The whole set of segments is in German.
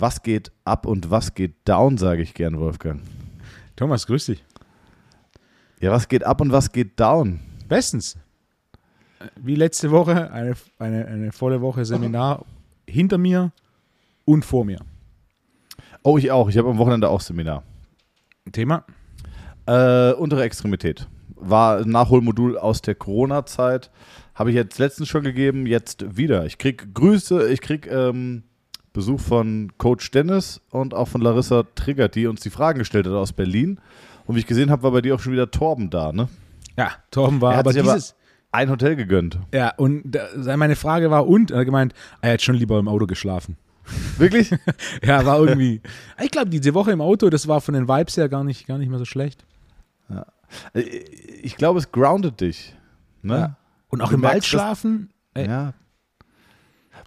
Was geht ab und was geht down, sage ich gern, Wolfgang. Thomas, grüß dich. Ja, was geht ab und was geht down? Bestens. Wie letzte Woche, eine, eine, eine volle Woche Seminar hinter mir und vor mir. Oh, ich auch. Ich habe am Wochenende auch Seminar. Thema? Äh, untere Extremität. War ein Nachholmodul aus der Corona-Zeit. Habe ich jetzt letztens schon gegeben, jetzt wieder. Ich krieg Grüße, ich krieg ähm, Besuch von Coach Dennis und auch von Larissa Triggert, die uns die Fragen gestellt hat aus Berlin. Und wie ich gesehen habe, war bei dir auch schon wieder Torben da, ne? Ja, Torben war Er hat aber dieses. Ein Hotel gegönnt. ja, und da, meine Frage war, und? Er hat gemeint, er hat schon lieber im Auto geschlafen. Wirklich? Ja, war irgendwie. ich glaube, diese Woche im Auto, das war von den Vibes her gar nicht, gar nicht mehr so schlecht. Äh, ich glaube, es groundet dich. Ne? Ja. Und auch Du im Wald schlafen? Ja.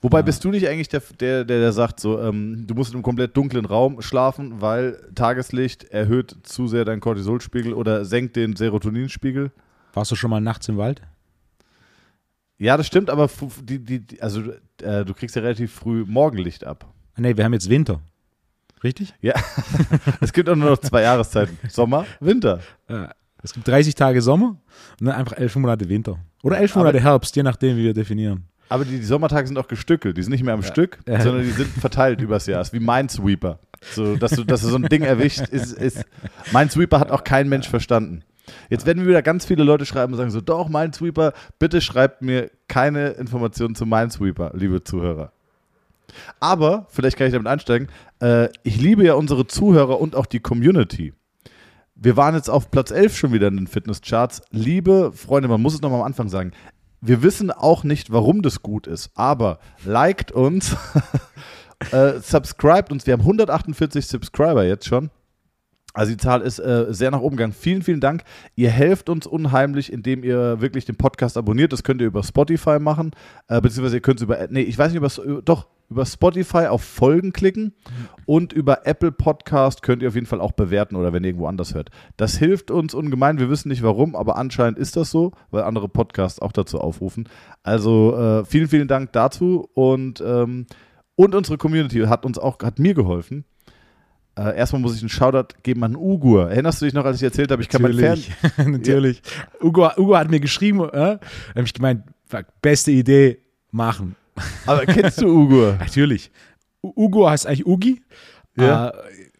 Wobei bist du nicht eigentlich der, der, der, der sagt, so, ähm, du musst in einem komplett dunklen Raum schlafen, weil Tageslicht erhöht zu sehr deinen Cortisolspiegel oder senkt den Serotoninspiegel? Warst du schon mal nachts im Wald? Ja, das stimmt, aber die, die, also, äh, du kriegst ja relativ früh Morgenlicht ab. Nee, wir haben jetzt Winter. Richtig? Ja, es gibt auch nur noch zwei Jahreszeiten: Sommer, Winter. Ja. Es gibt 30 Tage Sommer und dann einfach elf Monate Winter. Oder elf Aber- Monate Herbst, je nachdem, wie wir definieren. Aber die, die Sommertage sind auch gestückelt. Die sind nicht mehr am Stück, Ja. sondern die sind verteilt übers Jahr. ist wie Minesweeper. So, dass du, dass du so ein Ding erwischt, ist, ist. Minesweeper hat auch kein Mensch verstanden. Jetzt werden mir wieder ganz viele Leute schreiben und sagen so, doch, Minesweeper, bitte schreibt mir keine Informationen zu Minesweeper, liebe Zuhörer. Aber, vielleicht kann ich damit einsteigen, äh, ich liebe ja unsere Zuhörer und auch die Community. Wir waren jetzt auf Platz 11 schon wieder in den Fitnesscharts. Liebe Freunde, man muss es nochmal am Anfang sagen. Wir wissen auch nicht, warum das gut ist, aber liked uns, äh, subscribt uns. Wir haben 148 Subscriber jetzt schon. Also die Zahl ist äh, sehr nach oben gegangen. Vielen, vielen Dank. Ihr helft uns unheimlich, indem ihr wirklich den Podcast abonniert. Das könnt ihr über Spotify machen, äh, beziehungsweise ihr könnt es über, nee, ich weiß nicht, über, doch, über Spotify auf Folgen klicken und über Apple Podcast könnt ihr auf jeden Fall auch bewerten oder wenn ihr irgendwo anders hört. Das hilft uns ungemein. Wir wissen nicht warum, aber anscheinend ist das so, weil andere Podcasts auch dazu aufrufen. Also äh, vielen, vielen Dank dazu und, ähm, und unsere Community hat uns auch, hat mir geholfen. Äh, erstmal muss ich einen Shoutout geben an Ugur. Erinnerst du dich noch, als ich erzählt habe, ich kann mein Fern Natürlich. Natürlich. Ugo, Ugo hat mir geschrieben, äh, habe ich gemeint, beste Idee, machen. Aber kennst du Ugur? Natürlich. Ugo heißt eigentlich Ugi. Ja. Äh,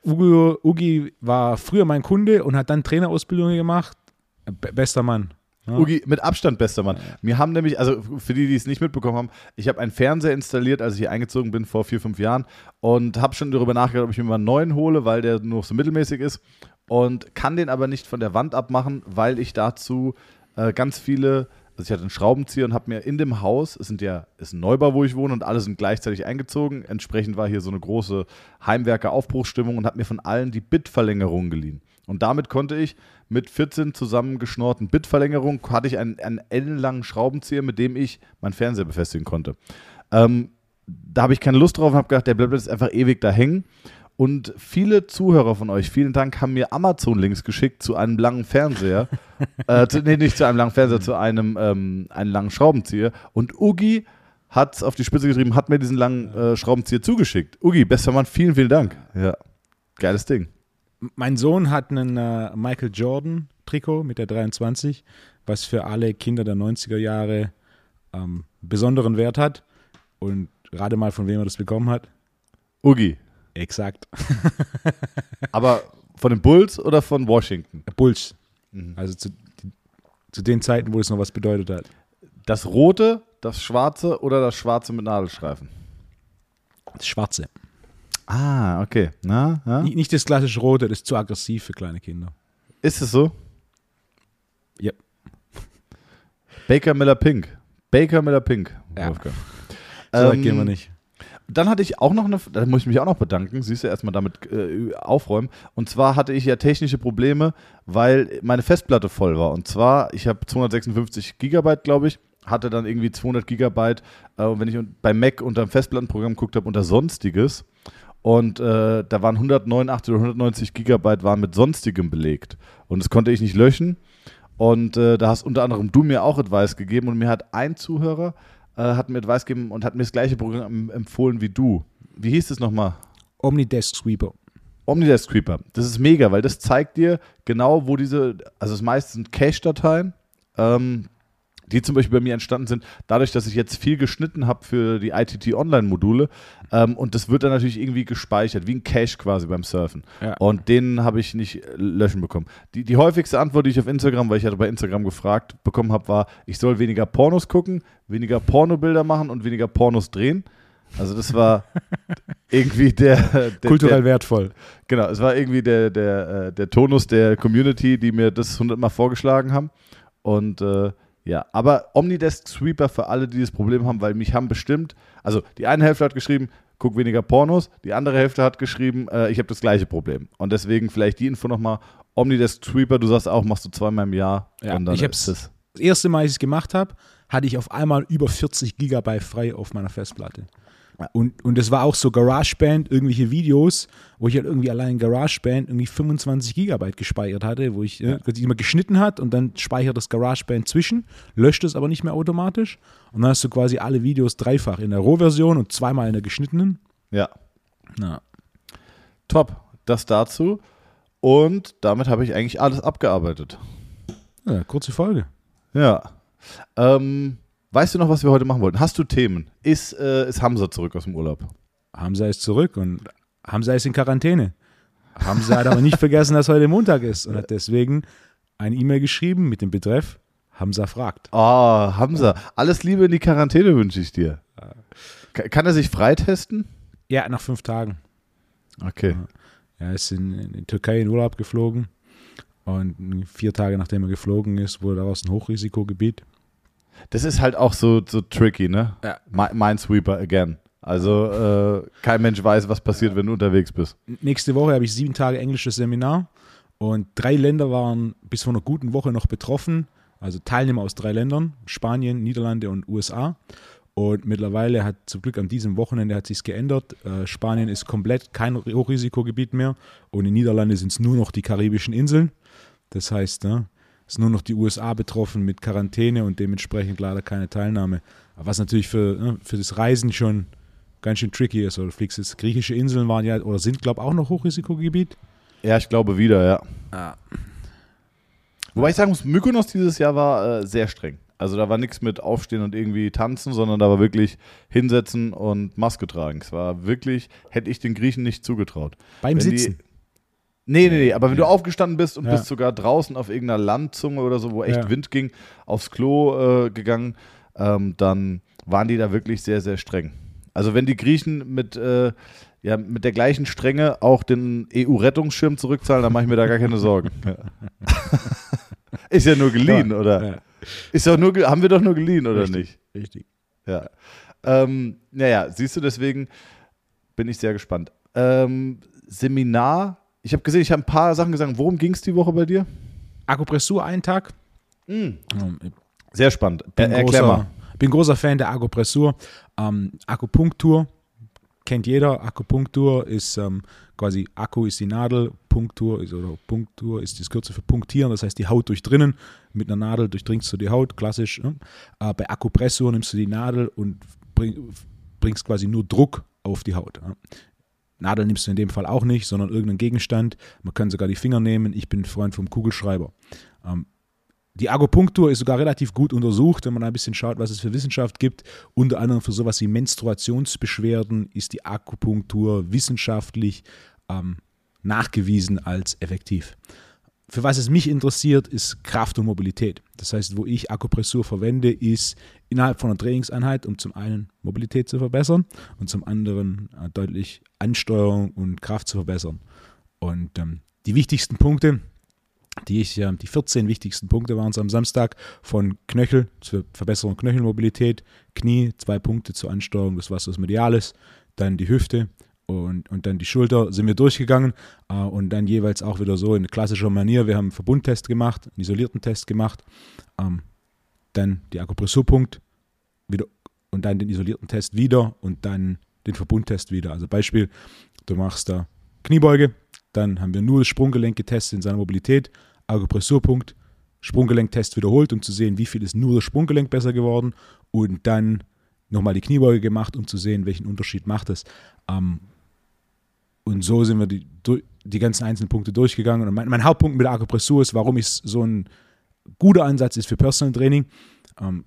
Ugo, Ugi war früher mein Kunde und hat dann Trainerausbildung gemacht. Be bester Mann. Ja. Ugi, mit Abstand bester Mann. Wir haben nämlich, also für die, die es nicht mitbekommen haben, ich habe einen Fernseher installiert, als ich hier eingezogen bin vor vier, fünf Jahren und habe schon darüber nachgedacht, ob ich mir mal einen neuen hole, weil der nur so mittelmäßig ist und kann den aber nicht von der Wand abmachen, weil ich dazu äh, ganz viele, also ich hatte einen Schraubenzieher und habe mir in dem Haus, es sind ja, ist ein Neubau, wo ich wohne und alle sind gleichzeitig eingezogen, entsprechend war hier so eine große Heimwerker-Aufbruchsstimmung und habe mir von allen die Bitverlängerung geliehen. Und damit konnte ich mit 14 zusammengeschnorten Bitverlängerungen, hatte ich einen, einen ellenlangen Schraubenzieher, mit dem ich meinen Fernseher befestigen konnte. Ähm, da habe ich keine Lust drauf und habe gedacht, der bleibt jetzt einfach ewig da hängen. Und viele Zuhörer von euch, vielen Dank, haben mir Amazon-Links geschickt zu einem langen Fernseher. äh, zu, nee, nicht zu einem langen Fernseher, zu einem, ähm, einen langen Schraubenzieher. Und Ugi hat es auf die Spitze getrieben, hat mir diesen langen äh, Schraubenzieher zugeschickt. Ugi, bester Mann, vielen, vielen Dank. Ja, geiles Ding. Mein Sohn hat einen äh, Michael Jordan Trikot mit der 23, was für alle Kinder der 90er Jahre ähm, besonderen Wert hat. Und gerade mal von wem er das bekommen hat. Ugi. Exakt. Aber von den Bulls oder von Washington? Bulls. Mhm. Also zu, zu den Zeiten, wo es noch was bedeutet hat. Das rote, das schwarze oder das schwarze mit Nadelstreifen? Das Schwarze. Ah, okay. Na, ja? Nicht, das klassische Rote, das ist zu aggressiv für kleine Kinder. Ist es so? Ja. Baker Miller Pink. Baker Miller Pink. Ja. Wolfgang. So Ähm, gehen wir nicht. Dann hatte ich auch noch eine, da muss ich mich auch noch bedanken, siehst du, erstmal damit äh, aufräumen. Und zwar hatte ich ja technische Probleme, weil meine Festplatte voll war. Und zwar, ich habe 256 Gigabyte, glaube ich, hatte dann irgendwie 200 Gigabyte, äh, wenn ich bei Mac unter dem Festplattenprogramm geguckt habe, unter Sonstiges. Und äh, da waren 189 oder 190 Gigabyte waren mit Sonstigem belegt. Und das konnte ich nicht löschen. Und äh, da hast unter anderem du mir auch Advice gegeben und mir hat ein Zuhörer äh, hat mir Advice gegeben und hat mir das gleiche Programm empfohlen wie du. Wie hieß es nochmal? Omnidesk Sweeper. Omnidesk Sweeper. Das ist mega, weil das zeigt dir genau, wo diese, also das meiste sind Cache-Dateien, ähm, die zum Beispiel bei mir entstanden sind, dadurch, dass ich jetzt viel geschnitten habe für die ITT Online-Module. Ähm, und das wird dann natürlich irgendwie gespeichert, wie ein Cache quasi beim Surfen. Ja. Und den habe ich nicht äh, löschen bekommen. Die, die häufigste Antwort, die ich auf Instagram, weil ich hatte bei Instagram gefragt bekommen habe, war, ich soll weniger Pornos gucken, weniger Pornobilder machen und weniger Pornos drehen. Also das war irgendwie der, der Kulturell der, wertvoll. Genau, es war irgendwie der, der, äh, der Tonus der Community, die mir das hundertmal vorgeschlagen haben. Und äh, ja, aber Omnidesk Sweeper für alle, die das Problem haben, weil mich haben bestimmt, also die eine Hälfte hat geschrieben, guck weniger Pornos, die andere Hälfte hat geschrieben, äh, ich habe das gleiche Problem. Und deswegen vielleicht die Info nochmal, Omnidesk Sweeper, du sagst auch, machst du zweimal im Jahr. Ja, und dann ich habe ist es das erste Mal, als ich es gemacht habe, hatte ich auf einmal über 40 Gigabyte frei auf meiner Festplatte. Und, und das war auch so GarageBand, irgendwelche Videos, wo ich halt irgendwie allein in GarageBand irgendwie 25 Gigabyte gespeichert hatte, wo ich äh, die immer geschnitten hat und dann speichert das GarageBand zwischen, löscht es aber nicht mehr automatisch. Und dann hast du quasi alle Videos dreifach in der Rohversion und zweimal in der geschnittenen. Ja, Na, top. Das dazu. Und damit habe ich eigentlich alles abgearbeitet. ja, kurze Folge. Ja. Ähm, weißt du noch, was wir heute machen wollten? Hast du Themen? Ist, äh, ist Hamza zurück aus dem Urlaub? Hamza ist zurück und Hamza ist in Quarantäne. Hamza hat aber nicht vergessen, dass heute Montag ist und hat deswegen eine E-Mail geschrieben mit dem Betreff Hamza fragt. Oh, Hamza, alles Liebe in die Quarantäne wünsche ich dir. Ka- Kann er sich freitesten? Ja, nach fünf Tagen. Okay. Er ist in, in die Türkei in Urlaub geflogen und vier Tage nachdem er geflogen ist, wurde daraus ein Hochrisikogebiet. Das ist halt auch so, so tricky, ne? Ja. Mi- Minesweeper again. Also äh, kein Mensch weiß, was passiert, wenn du unterwegs bist. Nächste Woche habe ich sieben Tage englisches Seminar und drei Länder waren bis vor einer guten Woche noch betroffen. Also Teilnehmer aus drei Ländern, Spanien, Niederlande und USA. Und mittlerweile hat zum Glück an diesem Wochenende hat sich geändert. Äh, Spanien ist komplett kein Hochrisikogebiet mehr und in Niederlande sind es nur noch die karibischen Inseln. Das heißt, ne, ist nur noch die USA betroffen mit Quarantäne und dementsprechend leider keine Teilnahme. Aber was natürlich für, ne, für das Reisen schon ganz schön tricky ist. Oder fliegst jetzt, griechische Inseln waren ja oder sind, glaube ich, auch noch Hochrisikogebiet. Ja, ich glaube wieder, ja. Ah. Wobei ich sagen muss, Mykonos dieses Jahr war äh, sehr streng. Also da war nichts mit Aufstehen und irgendwie tanzen, sondern da war wirklich hinsetzen und Maske tragen. Es war wirklich, hätte ich den Griechen nicht zugetraut. Beim Wenn die- Sitzen. Nee, nee, nee, aber wenn du aufgestanden bist und Ja. bist sogar draußen auf irgendeiner Landzunge oder so, wo echt Ja. Wind ging, aufs Klo äh, gegangen, ähm, dann waren die da wirklich sehr, sehr streng. Also wenn die Griechen mit, äh, ja, mit der gleichen Strenge auch den EU-Rettungsschirm zurückzahlen, dann mache ich mir da gar keine Sorgen. Ist ja nur geliehen, Ja, oder? ja. Ist doch nur, haben wir doch nur geliehen, oder Richtig. nicht? Richtig. Ja. Ähm, naja, siehst du, deswegen bin ich sehr gespannt. Ähm, Seminar, ich habe gesehen, ich habe ein paar Sachen gesagt. Worum ging es die Woche bei dir? Akupressur einen Tag. Ich Sehr spannend. Er, bin, erklär großer, mal. bin großer Fan der Akupressur. Ähm, Akupunktur kennt jeder. Akupunktur ist ähm, quasi Akku ist die Nadel, Punktur ist oder Punktur ist das Kürze für punktieren, das heißt die Haut durchdrinnen. Mit einer Nadel durchdringst du die Haut, klassisch. Ne? Äh, bei Akupressur nimmst du die Nadel und bring, bringst quasi nur Druck auf die Haut. Ja? Nadel nimmst du in dem Fall auch nicht, sondern irgendeinen Gegenstand. Man kann sogar die Finger nehmen. Ich bin Freund vom Kugelschreiber. Ähm, die Akupunktur ist sogar relativ gut untersucht, wenn man ein bisschen schaut, was es für Wissenschaft gibt. Unter anderem für sowas wie Menstruationsbeschwerden ist die Akupunktur wissenschaftlich ähm, nachgewiesen als effektiv. Für was es mich interessiert, ist Kraft und Mobilität. Das heißt, wo ich Akupressur verwende, ist innerhalb von einer Trainingseinheit, um zum einen Mobilität zu verbessern und zum anderen äh, deutlich Ansteuerung und Kraft zu verbessern. Und ähm, die wichtigsten Punkte, die ich, ja, die 14 wichtigsten Punkte waren es am Samstag von Knöchel zur Verbesserung Knöchelmobilität, Knie, zwei Punkte zur Ansteuerung des Wassers Mediales, dann die Hüfte und, und dann die Schulter sind wir durchgegangen äh, und dann jeweils auch wieder so in klassischer Manier. Wir haben einen Verbundtest gemacht, einen isolierten Test gemacht, ähm, dann die Akupressurpunkt wieder und dann den isolierten Test wieder und dann den Verbundtest wieder. Also Beispiel, du machst da Kniebeuge, dann haben wir nur das Sprunggelenk getestet in seiner Mobilität, Akupressurpunkt, Sprunggelenktest wiederholt, um zu sehen, wie viel ist nur das Sprunggelenk besser geworden und dann nochmal die Kniebeuge gemacht, um zu sehen, welchen Unterschied macht es. Ähm, und so sind wir die, die ganzen einzelnen Punkte durchgegangen. Und mein, mein Hauptpunkt mit der Akupressur ist, warum es so ein guter Ansatz ist für Personal Training. Ähm,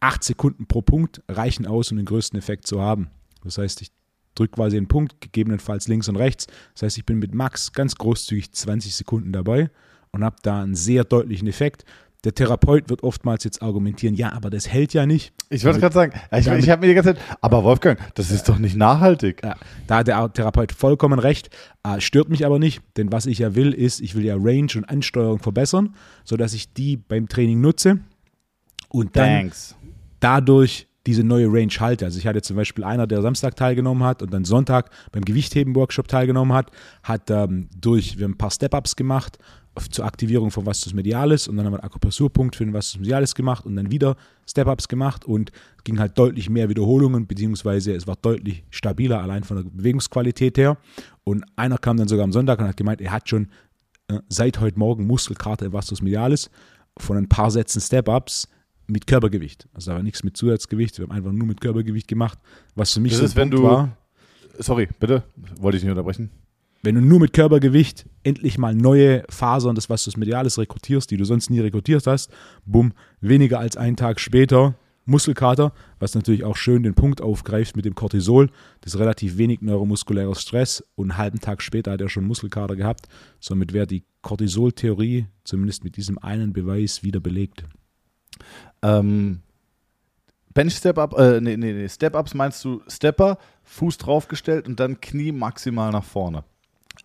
acht Sekunden pro Punkt reichen aus, um den größten Effekt zu haben. Das heißt, ich drücke quasi einen Punkt, gegebenenfalls links und rechts. Das heißt, ich bin mit Max ganz großzügig 20 Sekunden dabei und habe da einen sehr deutlichen Effekt. Der Therapeut wird oftmals jetzt argumentieren, ja, aber das hält ja nicht. Ich wollte gerade sagen, ich, ich habe mir die ganze Zeit, aber Wolfgang, das ist doch nicht nachhaltig. Ja, da hat der Therapeut vollkommen recht, äh, stört mich aber nicht, denn was ich ja will, ist, ich will ja Range und Ansteuerung verbessern, sodass ich die beim Training nutze und dann Thanks. dadurch diese neue Range halte. Also ich hatte zum Beispiel einer, der Samstag teilgenommen hat und dann Sonntag beim Gewichtheben-Workshop teilgenommen hat, hat ähm, durch, wir haben ein paar Step-Ups gemacht zur Aktivierung von Vastus Medialis und dann haben wir einen Akupressurpunkt für den Vastus Medialis gemacht und dann wieder Step-Ups gemacht und es ging halt deutlich mehr Wiederholungen, beziehungsweise es war deutlich stabiler, allein von der Bewegungsqualität her. Und einer kam dann sogar am Sonntag und hat gemeint, er hat schon äh, seit heute Morgen Muskelkater im Vastus Medialis von ein paar Sätzen Step-Ups mit Körpergewicht. Also da war nichts mit Zusatzgewicht, wir haben einfach nur mit Körpergewicht gemacht, was für mich das so ist, wenn du, war. Sorry, bitte, wollte ich nicht unterbrechen wenn du nur mit Körpergewicht endlich mal neue Fasern des Vastus Medialis rekrutierst, die du sonst nie rekrutiert hast, bumm, weniger als einen Tag später Muskelkater, was natürlich auch schön den Punkt aufgreift mit dem Cortisol. Das ist relativ wenig neuromuskulärer Stress und einen halben Tag später hat er schon Muskelkater gehabt. Somit wäre die Cortisol-Theorie zumindest mit diesem einen Beweis wieder belegt. Ähm, Bench Step Up, äh, nee, nee, nee, Step Ups meinst du Stepper, Fuß draufgestellt und dann Knie maximal nach vorne.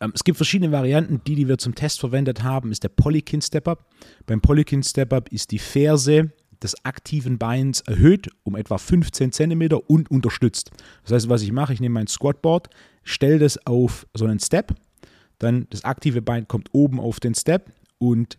Ähm, es gibt verschiedene Varianten. Die, die wir zum Test verwendet haben, ist der Polykin Step-Up. Beim Polykin Step-Up ist die Ferse des aktiven Beins erhöht um etwa 15 cm und unterstützt. Das heißt, was ich mache, ich nehme mein Squatboard, stelle das auf so einen Step, dann das aktive Bein kommt oben auf den Step und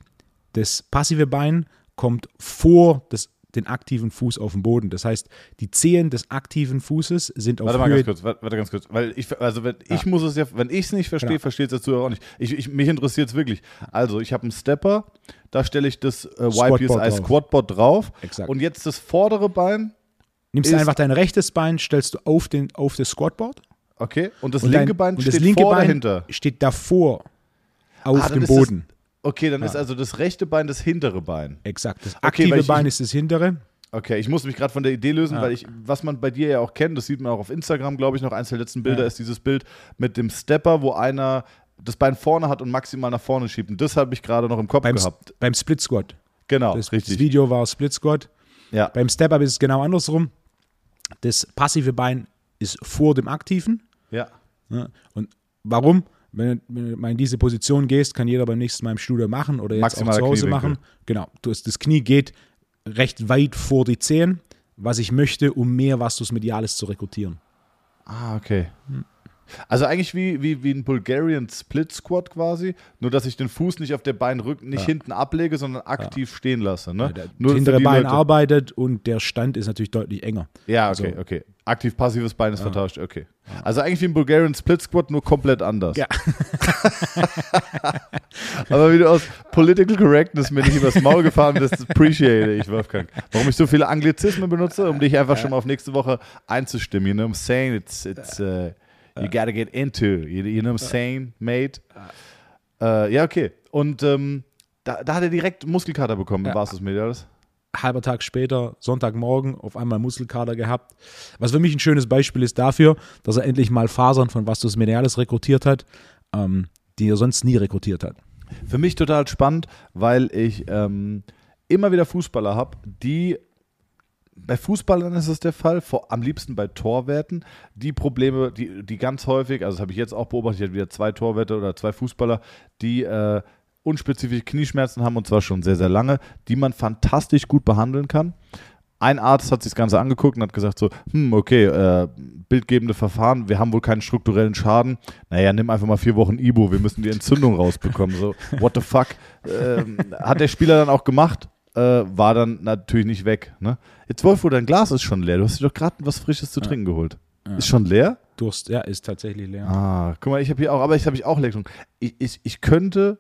das passive Bein kommt vor das den aktiven Fuß auf dem Boden. Das heißt, die Zehen des aktiven Fußes sind auf Warte mal ganz kurz, warte, warte, ganz kurz, weil ich, also wenn, ja. ich muss es ja, wenn ich es nicht verstehe, genau. versteht es dazu auch nicht. Ich, ich, mich interessiert es wirklich. Also, ich habe einen Stepper, da stelle ich das äh, YPSI Squatboard drauf. Exakt. Und jetzt das vordere Bein. Nimmst du einfach dein rechtes Bein, stellst du auf, den, auf das Squatboard. Okay, und das und linke dein, Bein steht das linke vor Bein dahinter. steht davor auf ah, dem Boden. Okay, dann ja. ist also das rechte Bein das hintere Bein. Exakt. Das aktive okay, Bein ist das hintere. Okay, ich muss mich gerade von der Idee lösen, ja. weil ich, was man bei dir ja auch kennt, das sieht man auch auf Instagram, glaube ich, noch eins der letzten Bilder ja. ist dieses Bild mit dem Stepper, wo einer das Bein vorne hat und maximal nach vorne schiebt. Und das habe ich gerade noch im Kopf beim, gehabt. Beim Split Squat. Genau, das, richtig. Das Video war Split Squat. Ja. Beim Step-Up ist es genau andersrum. Das passive Bein ist vor dem aktiven. Ja. ja. Und warum? Wenn, wenn, du mal in diese Position gehst, kann jeder beim nächsten Mal im Studio machen oder jetzt Maximal auch zu Hause machen. Genau. Das, das Knie geht recht weit vor die Zehen, was ich möchte, um mehr Vastus Medialis zu rekrutieren. Ah, okay. Hm. Also eigentlich wie, wie, wie ein Bulgarian Split Squat quasi, nur dass ich den Fuß nicht auf der Beinrücken, nicht ja. hinten ablege, sondern aktiv ja. stehen lasse. Ne? Ja, das hintere Bein Leute. arbeitet und der Stand ist natürlich deutlich enger. Ja, okay, also, okay. Aktiv-passives Bein ist vertauscht, okay. Also eigentlich wie ein Bulgarian Split Squat, nur komplett anders. Ja. Aber wie du aus Political Correctness mir nicht übers Maul gefahren bist, appreciate ich, Wolfgang. Warum ich so viele Anglizismen benutze, um dich einfach schon mal auf nächste Woche einzustimmen. You know I'm saying? It's, it's, uh, you gotta get into. You, you know what I'm saying, mate? Uh, ja, okay. Und ähm, da, da, hat er direkt Muskelkater bekommen, ja. es das Mediales? halber Tag später, Sonntagmorgen, auf einmal Muskelkater gehabt. Was für mich ein schönes Beispiel ist dafür, dass er endlich mal Fasern von Vastus Medialis rekrutiert hat, ähm, die er sonst nie rekrutiert hat. Für mich total spannend, weil ich ähm, immer wieder Fußballer habe, die bei Fußballern ist es der Fall, vor, am liebsten bei Torwerten, die Probleme, die, die ganz häufig, also das habe ich jetzt auch beobachtet, ich hatte wieder zwei Torwerte oder zwei Fußballer, die äh, unspezifische Knieschmerzen haben und zwar schon sehr, sehr lange, die man fantastisch gut behandeln kann. Ein Arzt hat sich das Ganze angeguckt und hat gesagt so, hm, okay, äh, bildgebende Verfahren, wir haben wohl keinen strukturellen Schaden. Naja, nimm einfach mal vier Wochen Ibo, wir müssen die Entzündung rausbekommen. So, what the fuck? Ähm, hat der Spieler dann auch gemacht, äh, war dann natürlich nicht weg. Ne? Jetzt, Wolfo, dein Glas ist schon leer. Du hast dir doch gerade was Frisches zu trinken geholt. Ja. Ist schon leer? Durst, ja, ist tatsächlich leer. Ah, guck mal, ich habe hier auch, aber ich habe ich auch leer Ich, ich, ich könnte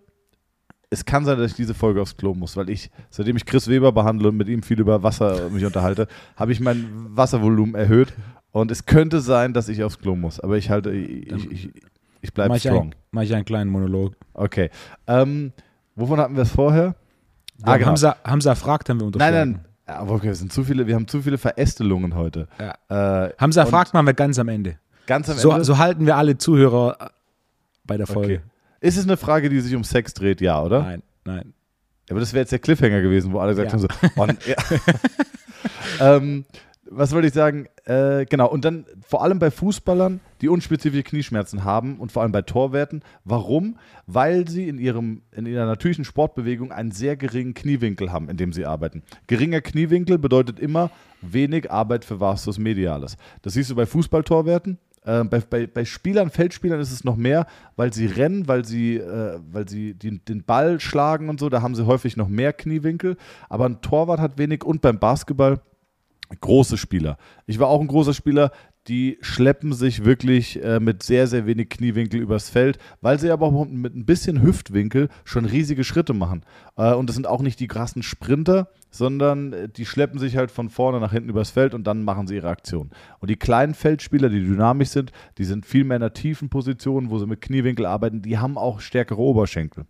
es kann sein, dass ich diese Folge aufs Klo muss, weil ich, seitdem ich Chris Weber behandle und mit ihm viel über Wasser mich unterhalte, habe ich mein Wasservolumen erhöht und es könnte sein, dass ich aufs Klo muss. Aber ich halte, ich, ich, ich, ich bleibe strong. ein, mach ich einen kleinen Monolog. Okay. Ähm, wovon hatten wir es vorher? Ah. Hamza, Hamza fragt, haben wir Nein, unterschlagen. nein. Ja, aber okay, es sind zu viele, wir haben zu viele Verästelungen heute. Ja. Äh, Hamza fragt machen wir ganz am Ende. Ganz am So, Ende. so halten wir alle Zuhörer äh, bei der Folge. okay. Ist es eine Frage, die sich um Sex dreht, ja, oder? Nein, nein. Aber das wäre jetzt der Cliffhanger gewesen, wo alle gesagt Ja. haben so, ja. ähm, was wollte ich sagen? Äh, genau, und dann vor allem bei Fußballern, die unspezifische Knieschmerzen haben und vor allem bei Torwerten. Warum? Weil sie in, ihrem, in ihrer natürlichen Sportbewegung einen sehr geringen Kniewinkel haben, in dem sie arbeiten. Geringer Kniewinkel bedeutet immer wenig Arbeit für Vastus Medialis. Das siehst du bei Fußballtorwerten. Äh, bei, bei, bei Spielern, Feldspielern ist es noch mehr, weil sie rennen, weil sie, äh, weil sie die, den Ball schlagen und so, da haben sie häufig noch mehr Kniewinkel. Aber ein Torwart hat wenig und beim Basketball große Spieler. Ich war auch ein großer Spieler, die schleppen sich wirklich äh, mit sehr, sehr wenig Kniewinkel übers Feld, weil sie aber auch mit ein bisschen Hüftwinkel schon riesige Schritte machen. Äh, und das sind auch nicht die krassen Sprinter, sondern äh, die schleppen sich halt von vorne nach hinten übers Feld und dann machen sie ihre Aktion. Und die kleinen Feldspieler, die dynamisch sind, die sind viel mehr in einer tiefen Position, wo sie mit Kniewinkel arbeiten, die haben auch stärkere Oberschenkel.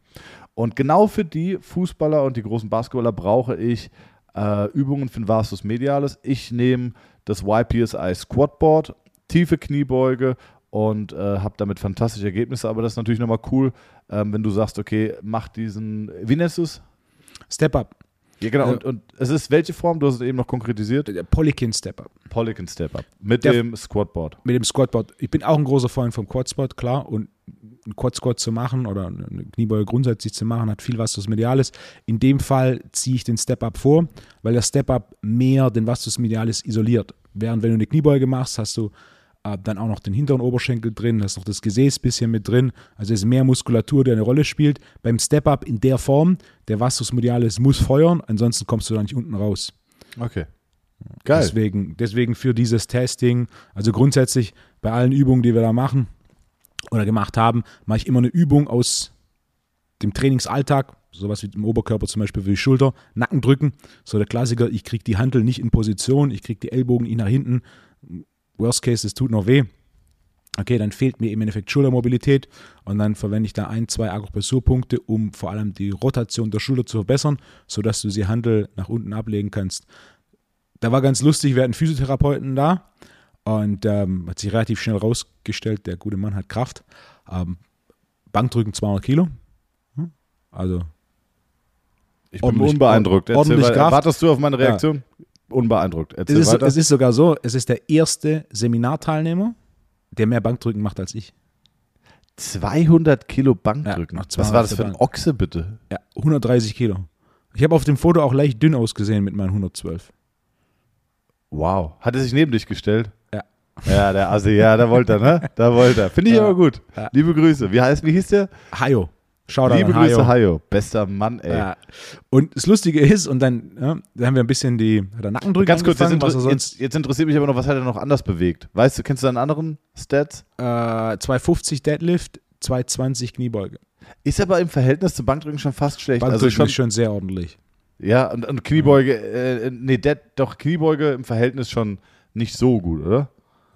Und genau für die Fußballer und die großen Basketballer brauche ich äh, Übungen für den Vastus Medialis. Ich nehme das YPSI Squatboard, tiefe Kniebeuge und äh, habe damit fantastische Ergebnisse. Aber das ist natürlich nochmal cool, ähm, wenn du sagst, okay, mach diesen, wie nennst du es? Step Up. Ja, genau. Ja. Und, und es ist welche Form? Du hast es eben noch konkretisiert. Der Polykin Step Up. Polygon Step Up mit Der- dem Squatboard. Mit dem Squatboard. Ich bin auch ein großer Freund vom Quad-Squat, klar. Und einen Quad-Squat zu machen oder eine Kniebeuge grundsätzlich zu machen, hat viel Vastus Medialis. In dem Fall ziehe ich den Step-Up vor, weil der Step-Up mehr den Vastus Medialis isoliert. Während wenn du eine Kniebeuge machst, hast du äh, dann auch noch den hinteren Oberschenkel drin, hast noch das Gesäß ein bisschen mit drin. Also es ist mehr Muskulatur, die eine Rolle spielt. Beim Step-Up in der Form, der Vastus Medialis muss feuern, ansonsten kommst du da nicht unten raus. Okay. Geil. Deswegen, deswegen für dieses Testing, also grundsätzlich bei allen Übungen, die wir da machen oder gemacht haben, mache ich immer eine Übung aus dem Trainingsalltag, sowas wie im Oberkörper zum Beispiel für die Schulter, Nacken drücken. So der Klassiker, ich kriege die Handel nicht in Position, ich kriege die Ellbogen nicht nach hinten. Worst case, es tut noch weh. Okay, dann fehlt mir im Endeffekt Schultermobilität und dann verwende ich da ein, zwei Akupressurpunkte, um vor allem die Rotation der Schulter zu verbessern, sodass du sie Handel nach unten ablegen kannst. Da war ganz lustig, wir hatten Physiotherapeuten da und ähm, hat sich relativ schnell rausgestellt, der gute Mann hat Kraft. Ähm, Bankdrücken 200 Kilo. Hm? Also Ich bin unbeeindruckt. Erzähl ordentlich weiter. Kraft. Wartest du auf meine Reaktion? Unbeeindruckt. es Erzähl ist, weiter. es ist sogar so, es ist der erste Seminarteilnehmer, der mehr Bankdrücken macht als ich. 200 Kilo Bankdrücken. Ja, Was 200 war das für ein. Ochse, bitte? Ja, 130 Kilo. Ich habe auf dem Foto auch leicht dünn ausgesehen mit meinen 112. Wow. Hat er sich neben dich gestellt? Ja. Ja, der Assi, ja, da wollte er, ne? Da wollte er. Finde ich Ja. aber gut. Ja. Liebe Grüße. Wie heißt, wie hieß der? Hayo. Shoutout Liebe an Grüße, Hayo. Bester Mann, ey. Ja. Und das Lustige ist, und dann, ja, da haben wir ein bisschen die hat Nackendrücken Ganz kurz, jetzt, inter er jetzt, jetzt interessiert mich aber noch, was hat er noch anders bewegt? Weißt du, kennst du deinen anderen Stats? äh, 250 Deadlift, 220 Kniebeuge. Ist aber im Verhältnis zum Bankdrücken schon fast schlecht. Bankdrücken also schon, ist schon sehr ordentlich. Ja, und, und Kniebeuge, äh, nee, Dead, doch Kniebeuge im Verhältnis schon nicht so gut, oder?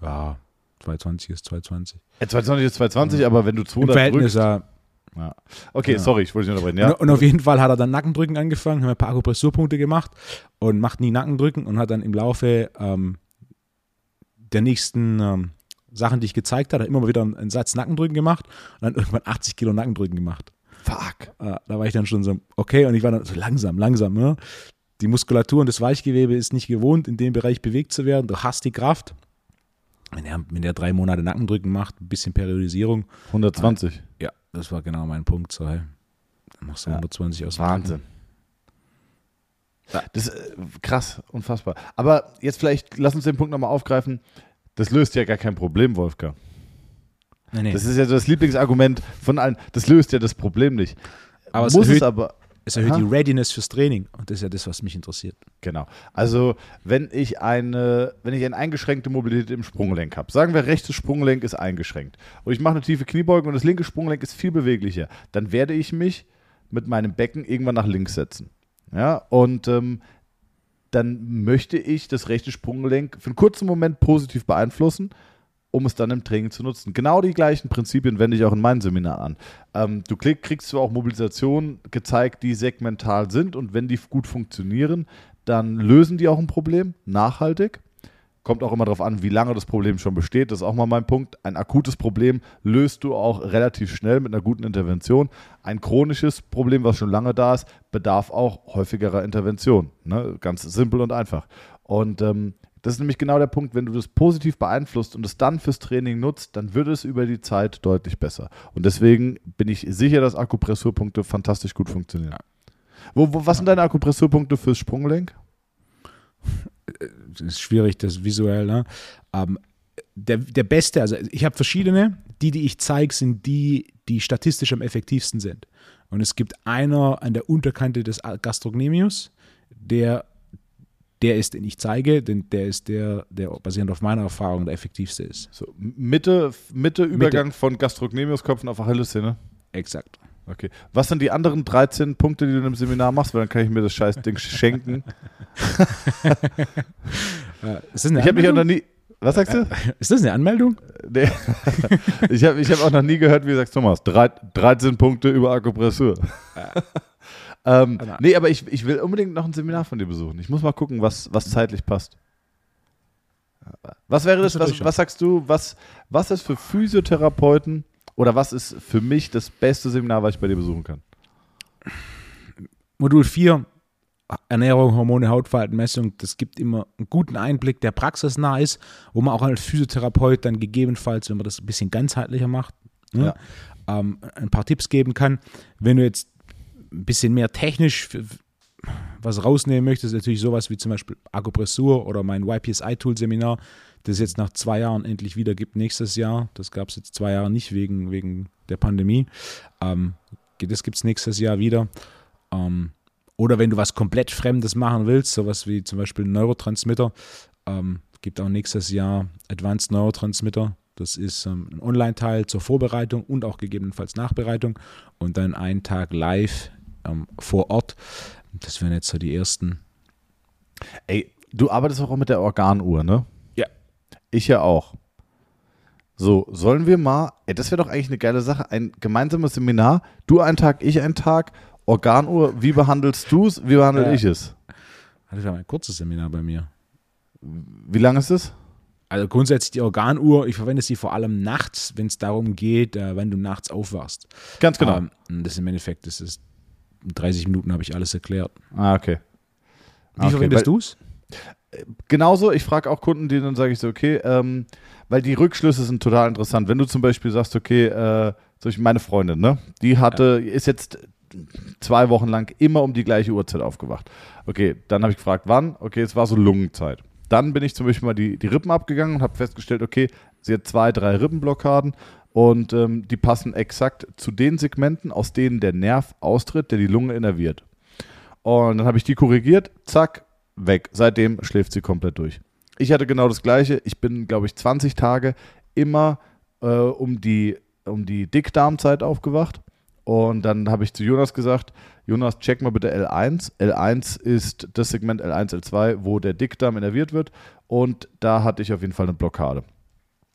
Ja, 220 ist 220. Ja, 220 ist 220, aber wenn du Im 200 Verhältnis, drückst. ja. Ja. Okay, Ja. sorry, ich wollte dich nicht unterbrechen. Ja? Und, und auf jeden Fall hat er dann Nackendrücken angefangen, haben ein paar Akupressurpunkte gemacht und macht nie Nackendrücken und hat dann im Laufe ähm, der nächsten ähm, Sachen, die ich gezeigt habe, hat immer mal wieder einen, einen Satz Nackendrücken gemacht und dann irgendwann 80 Kilo Nackendrücken gemacht. Fuck. Äh, da war ich dann schon so, okay, und ich war dann so langsam, langsam, ne? Die Muskulatur und das Weichgewebe ist nicht gewohnt, in dem Bereich bewegt zu werden. Du hast die Kraft. Wenn er, wenn der drei Monate Nackendrücken macht, ein bisschen Periodisierung. 120. Ja, das war genau mein Punkt. So, hey, dann machst du Ja. 120 aus dem Wahnsinn. Das ist äh, krass, unfassbar. Aber jetzt vielleicht, lass uns den Punkt nochmal aufgreifen. Das löst ja gar kein Problem, Wolfgang. Nee, nee. Das ist ja so das Lieblingsargument von allen. Das löst ja das Problem nicht. Aber es Muss erhöht- es aber. es erhöht Aha. die Readiness fürs Training und das ist ja das, was mich interessiert. Genau. Also, wenn ich eine, wenn ich eine eingeschränkte Mobilität im Sprunggelenk habe, sagen wir, rechtes Sprunggelenk ist eingeschränkt und ich mache eine tiefe Kniebeuge und das linke Sprunggelenk ist viel beweglicher, dann werde ich mich mit meinem Becken irgendwann nach links setzen. Ja, und ähm, dann möchte ich das rechte Sprunggelenk für einen kurzen Moment positiv beeinflussen, um es dann im Training zu nutzen. Genau die gleichen Prinzipien wende ich auch in meinem Seminar an. Ähm, du kriegst zwar auch Mobilisationen gezeigt, die segmental sind und wenn die gut funktionieren, dann lösen die auch ein Problem nachhaltig. Kommt auch immer darauf an, wie lange das Problem schon besteht. Das ist auch mal mein Punkt. Ein akutes Problem löst du auch relativ schnell mit einer guten Intervention. Ein chronisches Problem, was schon lange da ist, bedarf auch häufigerer Intervention. Ne? Ganz simpel und einfach. Und ähm, das ist nämlich genau der Punkt, wenn du das positiv beeinflusst und es dann fürs Training nutzt, dann wird es über die Zeit deutlich besser. Und deswegen bin ich sicher, dass Akupressurpunkte fantastisch gut funktionieren. Wo, wo, was sind deine Akupressurpunkte fürs Sprunggelenk? das ist schwierig, das visuell. Ne? Ähm, der, der beste, also ich habe verschiedene, die, die ich zeige, sind die, die statistisch am effektivsten sind. Und es gibt einer an der Unterkante des Gastrocnemius, der, der ist, den ich zeige, denn der ist der, der basierend auf meiner Erfahrung der effektivste ist. So, Mitte, Mitte Übergang Mitte. von Gastrocnemiusköpfen auf Achillessehne? Exakt. Okay. Was sind die anderen 13 Punkte, die du im Seminar machst? Weil dann kann ich mir das scheiß Ding schenken. ist das eine ich habe mich auch noch nie. Was sagst du? Ist das eine Anmeldung? Nee. ich habe ich hab auch noch nie gehört, wie du sagst, Thomas, 13 Punkte über Akupressur. Ähm, nee, aber ich, ich will unbedingt noch ein Seminar von dir besuchen. Ich muss mal gucken, was, was zeitlich passt. Was wäre das, was, was sagst du, was, was ist für Physiotherapeuten oder was ist für mich das beste Seminar, was ich bei dir besuchen kann? Modul 4, Ernährung, Hormone, Hautfaltenmessung, das gibt immer einen guten Einblick, der praxisnah ist, wo man auch als Physiotherapeut dann gegebenenfalls, wenn man das ein bisschen ganzheitlicher macht, ne, ja. ähm, ein paar Tipps geben kann. Wenn du jetzt ein bisschen mehr technisch was rausnehmen möchtest, ist natürlich sowas wie zum Beispiel Akupressur oder mein YPSI-Tool-Seminar, das jetzt nach zwei Jahren endlich wieder gibt, nächstes Jahr. Das gab es jetzt zwei Jahre nicht wegen, wegen der Pandemie. Ähm, das gibt es nächstes Jahr wieder. Ähm, oder wenn du was komplett Fremdes machen willst, sowas wie zum Beispiel Neurotransmitter, ähm, gibt auch nächstes Jahr Advanced Neurotransmitter. Das ist ähm, ein Online-Teil zur Vorbereitung und auch gegebenenfalls Nachbereitung und dann einen Tag live ähm, vor Ort. Das wären jetzt so die ersten. Ey, du arbeitest auch mit der Organuhr, ne? Ich ja auch. So, sollen wir mal, ey, das wäre doch eigentlich eine geile Sache, ein gemeinsames Seminar, du einen Tag, ich einen Tag, Organuhr, wie behandelst du es, wie behandle ja. ich es? Das war ein kurzes Seminar bei mir. Wie lange ist es? Also grundsätzlich die Organuhr, ich verwende sie vor allem nachts, wenn es darum geht, äh, wenn du nachts aufwachst. Ganz genau. Ähm, das im Endeffekt, das ist 30 Minuten habe ich alles erklärt. Ah, okay. Wie okay, verwendest du es? genauso, ich frage auch Kunden, die dann sage ich so, okay, ähm, weil die Rückschlüsse sind total interessant. Wenn du zum Beispiel sagst, okay, äh, zum Beispiel meine Freundin, ne, die hatte, ja. ist jetzt zwei Wochen lang immer um die gleiche Uhrzeit aufgewacht. Okay, dann habe ich gefragt, wann? Okay, es war so Lungenzeit. Dann bin ich zum Beispiel mal die, die Rippen abgegangen und habe festgestellt, okay, sie hat zwei, drei Rippenblockaden und ähm, die passen exakt zu den Segmenten, aus denen der Nerv austritt, der die Lunge innerviert. Und dann habe ich die korrigiert, zack, weg. Seitdem schläft sie komplett durch. Ich hatte genau das Gleiche. Ich bin, glaube ich, 20 Tage immer äh, um, die, um die Dickdarmzeit aufgewacht. Und dann habe ich zu Jonas gesagt, Jonas, check mal bitte L1. L1 ist das Segment L1, L2, wo der Dickdarm innerviert wird. Und da hatte ich auf jeden Fall eine Blockade.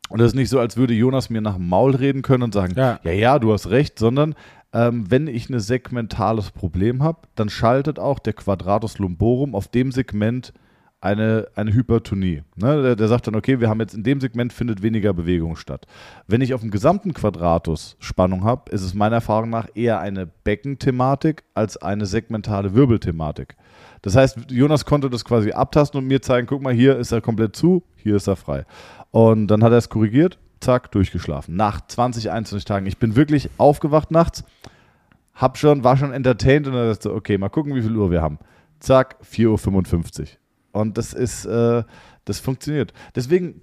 Und das ist nicht so, als würde Jonas mir nach dem Maul reden können und sagen, ja, ja, ja du hast recht, sondern ähm, wenn ich ein segmentales Problem habe, dann schaltet auch der Quadratus lumborum auf dem Segment eine, eine Hypertonie. Ne? Der, der, sagt dann, okay, wir haben jetzt in dem Segment findet weniger Bewegung statt. Wenn ich auf dem gesamten Quadratus Spannung habe, ist es meiner Erfahrung nach eher eine Beckenthematik als eine segmentale Wirbelthematik. Das heißt, Jonas konnte das quasi abtasten und mir zeigen, guck mal, hier ist er komplett zu, hier ist er frei. Und dann hat er es korrigiert zack, durchgeschlafen. Nach 20, 21 Tagen. Ich bin wirklich aufgewacht nachts, hab schon, war schon entertained und dann dachte ich, okay, mal gucken, wie viel Uhr wir haben. Zack, 4.55 Uhr. Und das ist, äh, das funktioniert. Deswegen,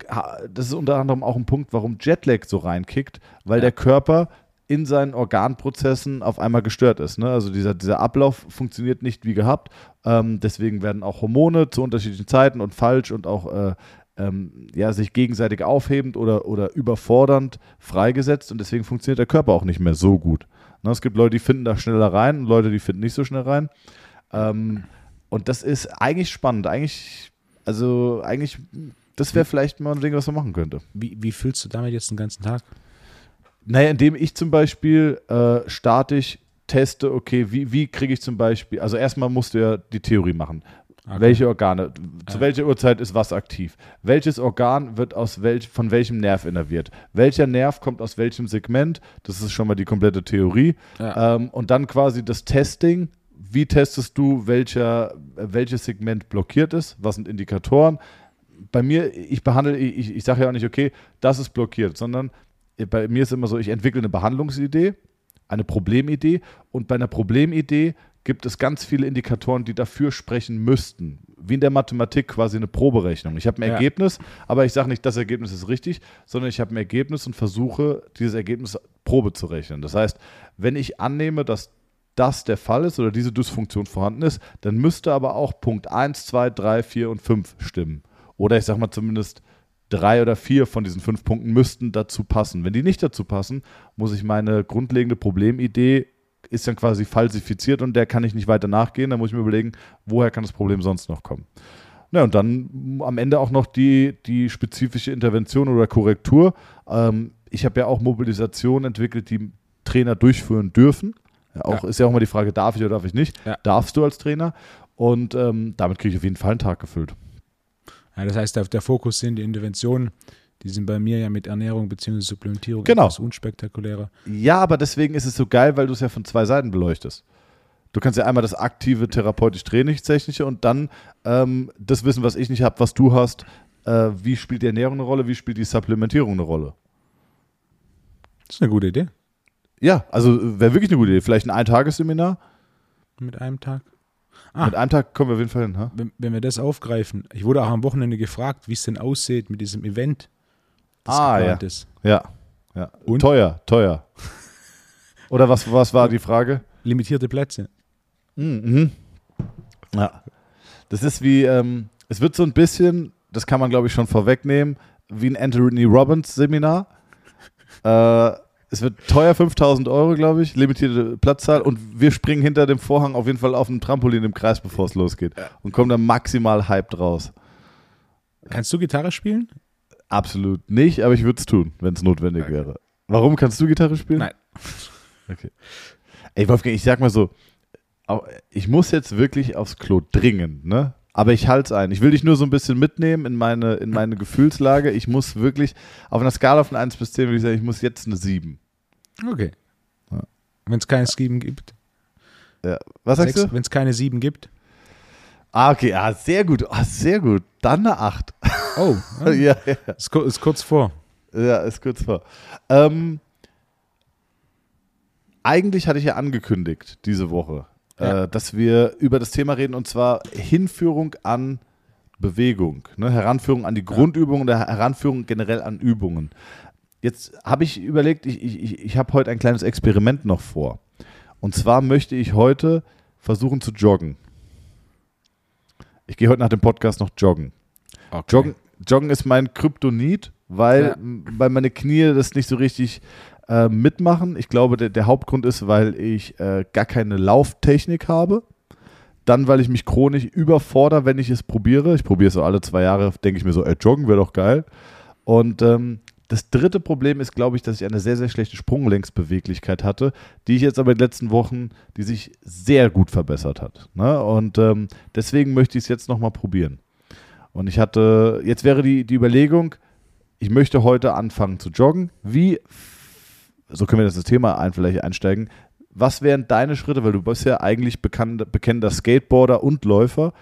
das ist unter anderem auch ein Punkt, warum Jetlag so reinkickt, weil ja. der Körper in seinen Organprozessen auf einmal gestört ist. Ne? Also dieser, dieser Ablauf funktioniert nicht wie gehabt. Ähm, deswegen werden auch Hormone zu unterschiedlichen Zeiten und falsch und auch äh, ähm, ja, sich gegenseitig aufhebend oder, oder überfordernd freigesetzt und deswegen funktioniert der Körper auch nicht mehr so gut. Ne, es gibt Leute, die finden da schneller rein und Leute, die finden nicht so schnell rein. Ähm, und das ist eigentlich spannend. Eigentlich, also eigentlich, das wäre vielleicht mal ein Ding, was man machen könnte. Wie, wie fühlst du damit jetzt den ganzen Tag? Naja, indem ich zum Beispiel äh, statisch teste, okay, wie, wie kriege ich zum Beispiel, also erstmal musst du ja die Theorie machen. Okay. Welche Organe, zu Ja. welcher Uhrzeit ist was aktiv? Welches Organ wird aus welch, von welchem Nerv innerviert? Welcher Nerv kommt aus welchem Segment? Das ist schon mal die komplette Theorie. Ja. Ähm, und dann quasi das Testing. Wie testest du, welcher, äh, welches Segment blockiert ist? Was sind Indikatoren? Bei mir, ich behandle, ich, ich sage ja auch nicht, okay, das ist blockiert, sondern bei mir ist immer so, ich entwickle eine Behandlungsidee, eine Problemidee und bei einer Problemidee gibt es ganz viele Indikatoren, die dafür sprechen müssten. Wie in der Mathematik quasi eine Proberechnung. Ich habe ein Ja. Ergebnis, aber ich sage nicht, das Ergebnis ist richtig, sondern ich habe ein Ergebnis und versuche, dieses Ergebnis Probe zu rechnen. Das heißt, wenn ich annehme, dass das der Fall ist oder diese Dysfunktion vorhanden ist, dann müsste aber auch Punkt 1, 2, 3, 4 und 5 stimmen. Oder ich sage mal zumindest drei oder vier von diesen fünf Punkten müssten dazu passen. Wenn die nicht dazu passen, muss ich meine grundlegende Problemidee ist dann quasi falsifiziert und der kann ich nicht weiter nachgehen. Dann muss ich mir überlegen, woher kann das Problem sonst noch kommen. Na, und dann am Ende auch noch die, die spezifische Intervention oder Korrektur. Ähm, ich habe ja auch Mobilisation entwickelt, die Trainer durchführen dürfen. Auch, Ja. Ist ja auch mal die Frage, darf ich oder darf ich nicht? Ja. Darfst du als Trainer? Und ähm, damit kriege ich auf jeden Fall einen Tag gefüllt. Ja, das heißt, der, der Fokus sind die Interventionen, die sind bei mir ja mit Ernährung bzw. Supplementierung Genau. etwas unspektakulärer. Ja, aber deswegen ist es so geil, weil du es ja von zwei Seiten beleuchtest. Du kannst ja einmal das aktive therapeutisch-trainingstechnische und dann ähm, das Wissen, was ich nicht habe, was du hast. Äh, wie spielt die Ernährung eine Rolle? Wie spielt die Supplementierung eine Rolle? Das ist eine gute Idee. Ja, also wäre wirklich eine gute Idee. Vielleicht ein Eintagesseminar. Mit einem Tag. Ah. Mit einem Tag kommen wir auf jeden Fall hin. Ha? Wenn, wenn wir das aufgreifen, ich wurde auch am Wochenende gefragt, wie es denn aussieht mit diesem Event, das Ah, geplant ist. Ja. ja. Und? Teuer, teuer. Oder was, was war die Frage? Limitierte Plätze. Mhm. Ja. Das ist wie, ähm, es wird so ein bisschen, das kann man glaube ich schon vorwegnehmen, wie ein Anthony Robbins Seminar. Äh, es wird teuer, 5000 Euro, glaube ich, limitierte Platzzahl und wir springen hinter dem Vorhang auf jeden Fall auf ein Trampolin im Kreis, bevor es losgeht und kommen dann maximal hyped raus. Kannst du Gitarre spielen? Absolut nicht, aber ich würde es tun, wenn es notwendig wäre. Warum kannst du Gitarre spielen? Nein. Okay. Ey, Wolfgang, ich sag mal so, ich muss jetzt wirklich aufs Klo dringend, ne? Aber ich halte es ein. Ich will dich nur so ein bisschen mitnehmen in meine, in meine Gefühlslage. Ich muss wirklich, auf einer Skala von 1 bis 10 würde ich sagen, ich muss jetzt eine 7. Okay. Ja. Wenn es keine sieben gibt. Ja. Was sagst du? Wenn es keine sieben gibt. Ah, okay, ah, sehr gut. Ah, sehr gut. Dann eine 8. Oh, ja, ja. ist, ku- ist kurz vor. Ja, ist kurz vor. Ähm, eigentlich hatte ich ja angekündigt diese Woche, Ja. äh, dass wir über das Thema reden und zwar Hinführung an Bewegung, ne? Heranführung an die Grundübungen oder Heranführung generell an Übungen. Jetzt habe ich überlegt, ich, ich, ich- ich habe heute ein kleines Experiment noch vor. Und zwar möchte ich heute versuchen zu joggen. Ich gehe heute nach dem Podcast noch joggen. Okay. Joggen, Joggen ist mein Kryptonit, weil, Ja. weil meine Knie das nicht so richtig äh, mitmachen. Ich glaube, der, der Hauptgrund ist, weil ich äh, gar keine Lauftechnik habe. Dann, weil ich mich chronisch überfordere, wenn ich es probiere. Ich probiere es so alle zwei Jahre, denke ich mir so, ey, joggen wäre doch geil. Und ähm, das dritte Problem ist, glaube ich, dass ich eine sehr, sehr schlechte Sprunglängsbeweglichkeit hatte, die ich jetzt aber in den letzten Wochen, die sich sehr gut verbessert hat. Ne? Und ähm, deswegen möchte ich es jetzt nochmal probieren. Und ich hatte, jetzt wäre die, die Überlegung, ich möchte heute anfangen zu joggen. Wie, so können wir das Thema ein, vielleicht einsteigen. Was wären deine Schritte, weil du bist ja eigentlich bekannt, bekennender Skateboarder und Läufer.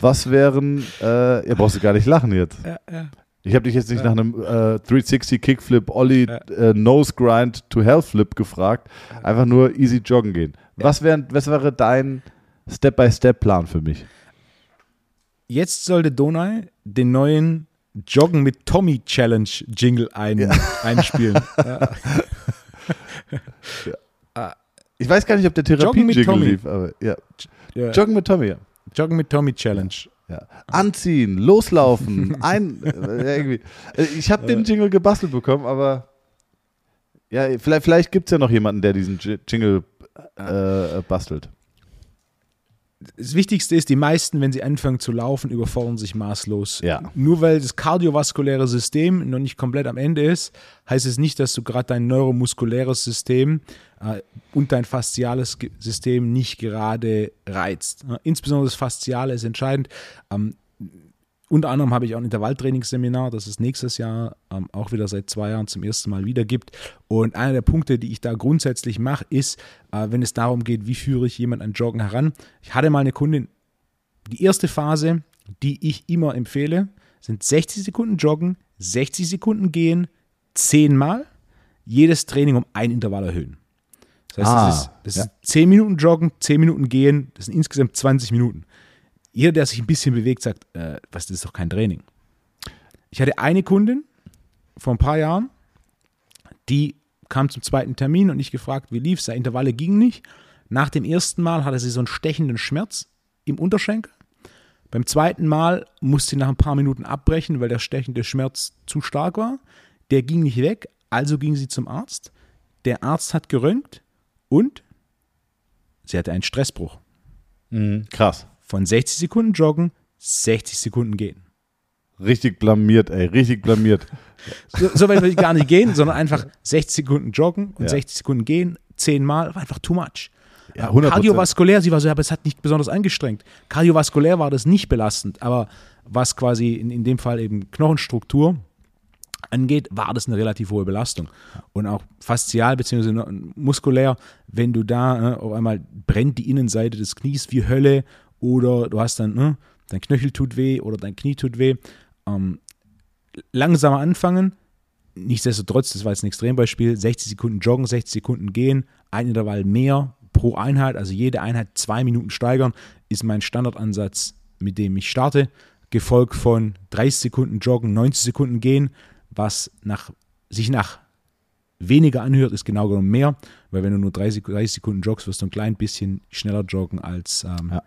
Was wären, äh, ihr brauchst du gar nicht lachen jetzt. Ja, ja. Ich habe dich jetzt nicht Ja. nach einem äh, 360 Kickflip, Ollie, Ja. äh, Nose Grind to Hell Flip gefragt. Einfach nur easy joggen gehen. Was, wär, was wäre dein Step-by-Step-Plan für mich? Jetzt sollte Donai den neuen Joggen mit Tommy Challenge Jingle ein, einspielen. Ja. Ich weiß gar nicht, ob der Therapie-Jingle Tommy. lief, aber ja. Ja. Joggen mit Tommy, ja. Joggen mit Tommy Challenge. ja. Anziehen, loslaufen, ein, äh. Äh, Ich habe den Jingle gebastelt bekommen, aber Ja, vielleicht, vielleicht gibt es ja noch jemanden, der diesen Jingle äh, bastelt. Das Wichtigste ist, die meisten, wenn sie anfangen zu laufen, überfordern sich maßlos. Ja. Nur weil das kardiovaskuläre System noch nicht komplett am Ende ist, heißt es nicht, dass du gerade dein neuromuskuläres System äh, und dein fasziales System nicht gerade reizt. Insbesondere das Fasziale ist entscheidend. Ähm, unter anderem habe ich auch ein Intervalltrainingsseminar, das es nächstes Jahr ähm, auch wieder seit zwei Jahren zum ersten Mal wieder gibt. Und einer der Punkte, die ich da grundsätzlich mache, ist, äh, wenn es darum geht, wie führe ich jemanden an Joggen heran. Ich hatte mal eine Kundin, die erste Phase, die ich immer empfehle, sind 60 Sekunden Joggen, 60 Sekunden gehen, 10 Mal, jedes Training um ein Intervall erhöhen. Das heißt, Ah, das, ist, das ja. ist 10 Minuten Joggen, 10 Minuten gehen, das sind insgesamt 20 Minuten. Jeder, der sich ein bisschen bewegt, sagt, äh, was, das ist doch kein Training. Ich hatte eine Kundin vor ein paar Jahren, die kam zum zweiten Termin und ich gefragt, wie lief es? Intervalle gingen nicht. Nach dem ersten Mal hatte sie so einen stechenden Schmerz im Unterschenkel. Beim zweiten Mal musste sie nach ein paar Minuten abbrechen, weil der stechende Schmerz zu stark war. Der ging nicht weg, also ging sie zum Arzt. Der Arzt hat geröntgt und sie hatte einen Stressbruch. Mhm, krass. Von 60 Sekunden joggen, 60 Sekunden gehen. Richtig blamiert, ey, richtig blamiert. So, so weit will ich gar nicht gehen, sondern einfach 60 Sekunden joggen und Ja. 60 Sekunden gehen, 10 Mal, war einfach too much. Ja, 100%. Kardiovaskulär, sie war so, aber es hat nicht besonders angestrengt. Kardiovaskulär war das nicht belastend, aber was quasi in, in dem Fall eben Knochenstruktur angeht, war das eine relativ hohe Belastung. Und auch faszial bzw. muskulär, wenn du da äh, auf einmal brennt die Innenseite des Knies wie Hölle oder du hast dann, äh, dein Knöchel tut weh oder dein Knie tut weh. Ähm, langsamer anfangen, nichtsdestotrotz, das war jetzt ein Extrembeispiel, 60 Sekunden joggen, 60 Sekunden gehen, ein Intervall mehr pro Einheit, also jede Einheit zwei Minuten steigern, ist mein Standardansatz, mit dem ich starte, gefolgt von 30 Sekunden joggen, 90 Sekunden gehen, was nach, sich nach weniger anhört, ist genau genommen mehr, weil wenn du nur 30, 30 Sekunden joggst, wirst du ein klein bisschen schneller joggen als ähm, Ja.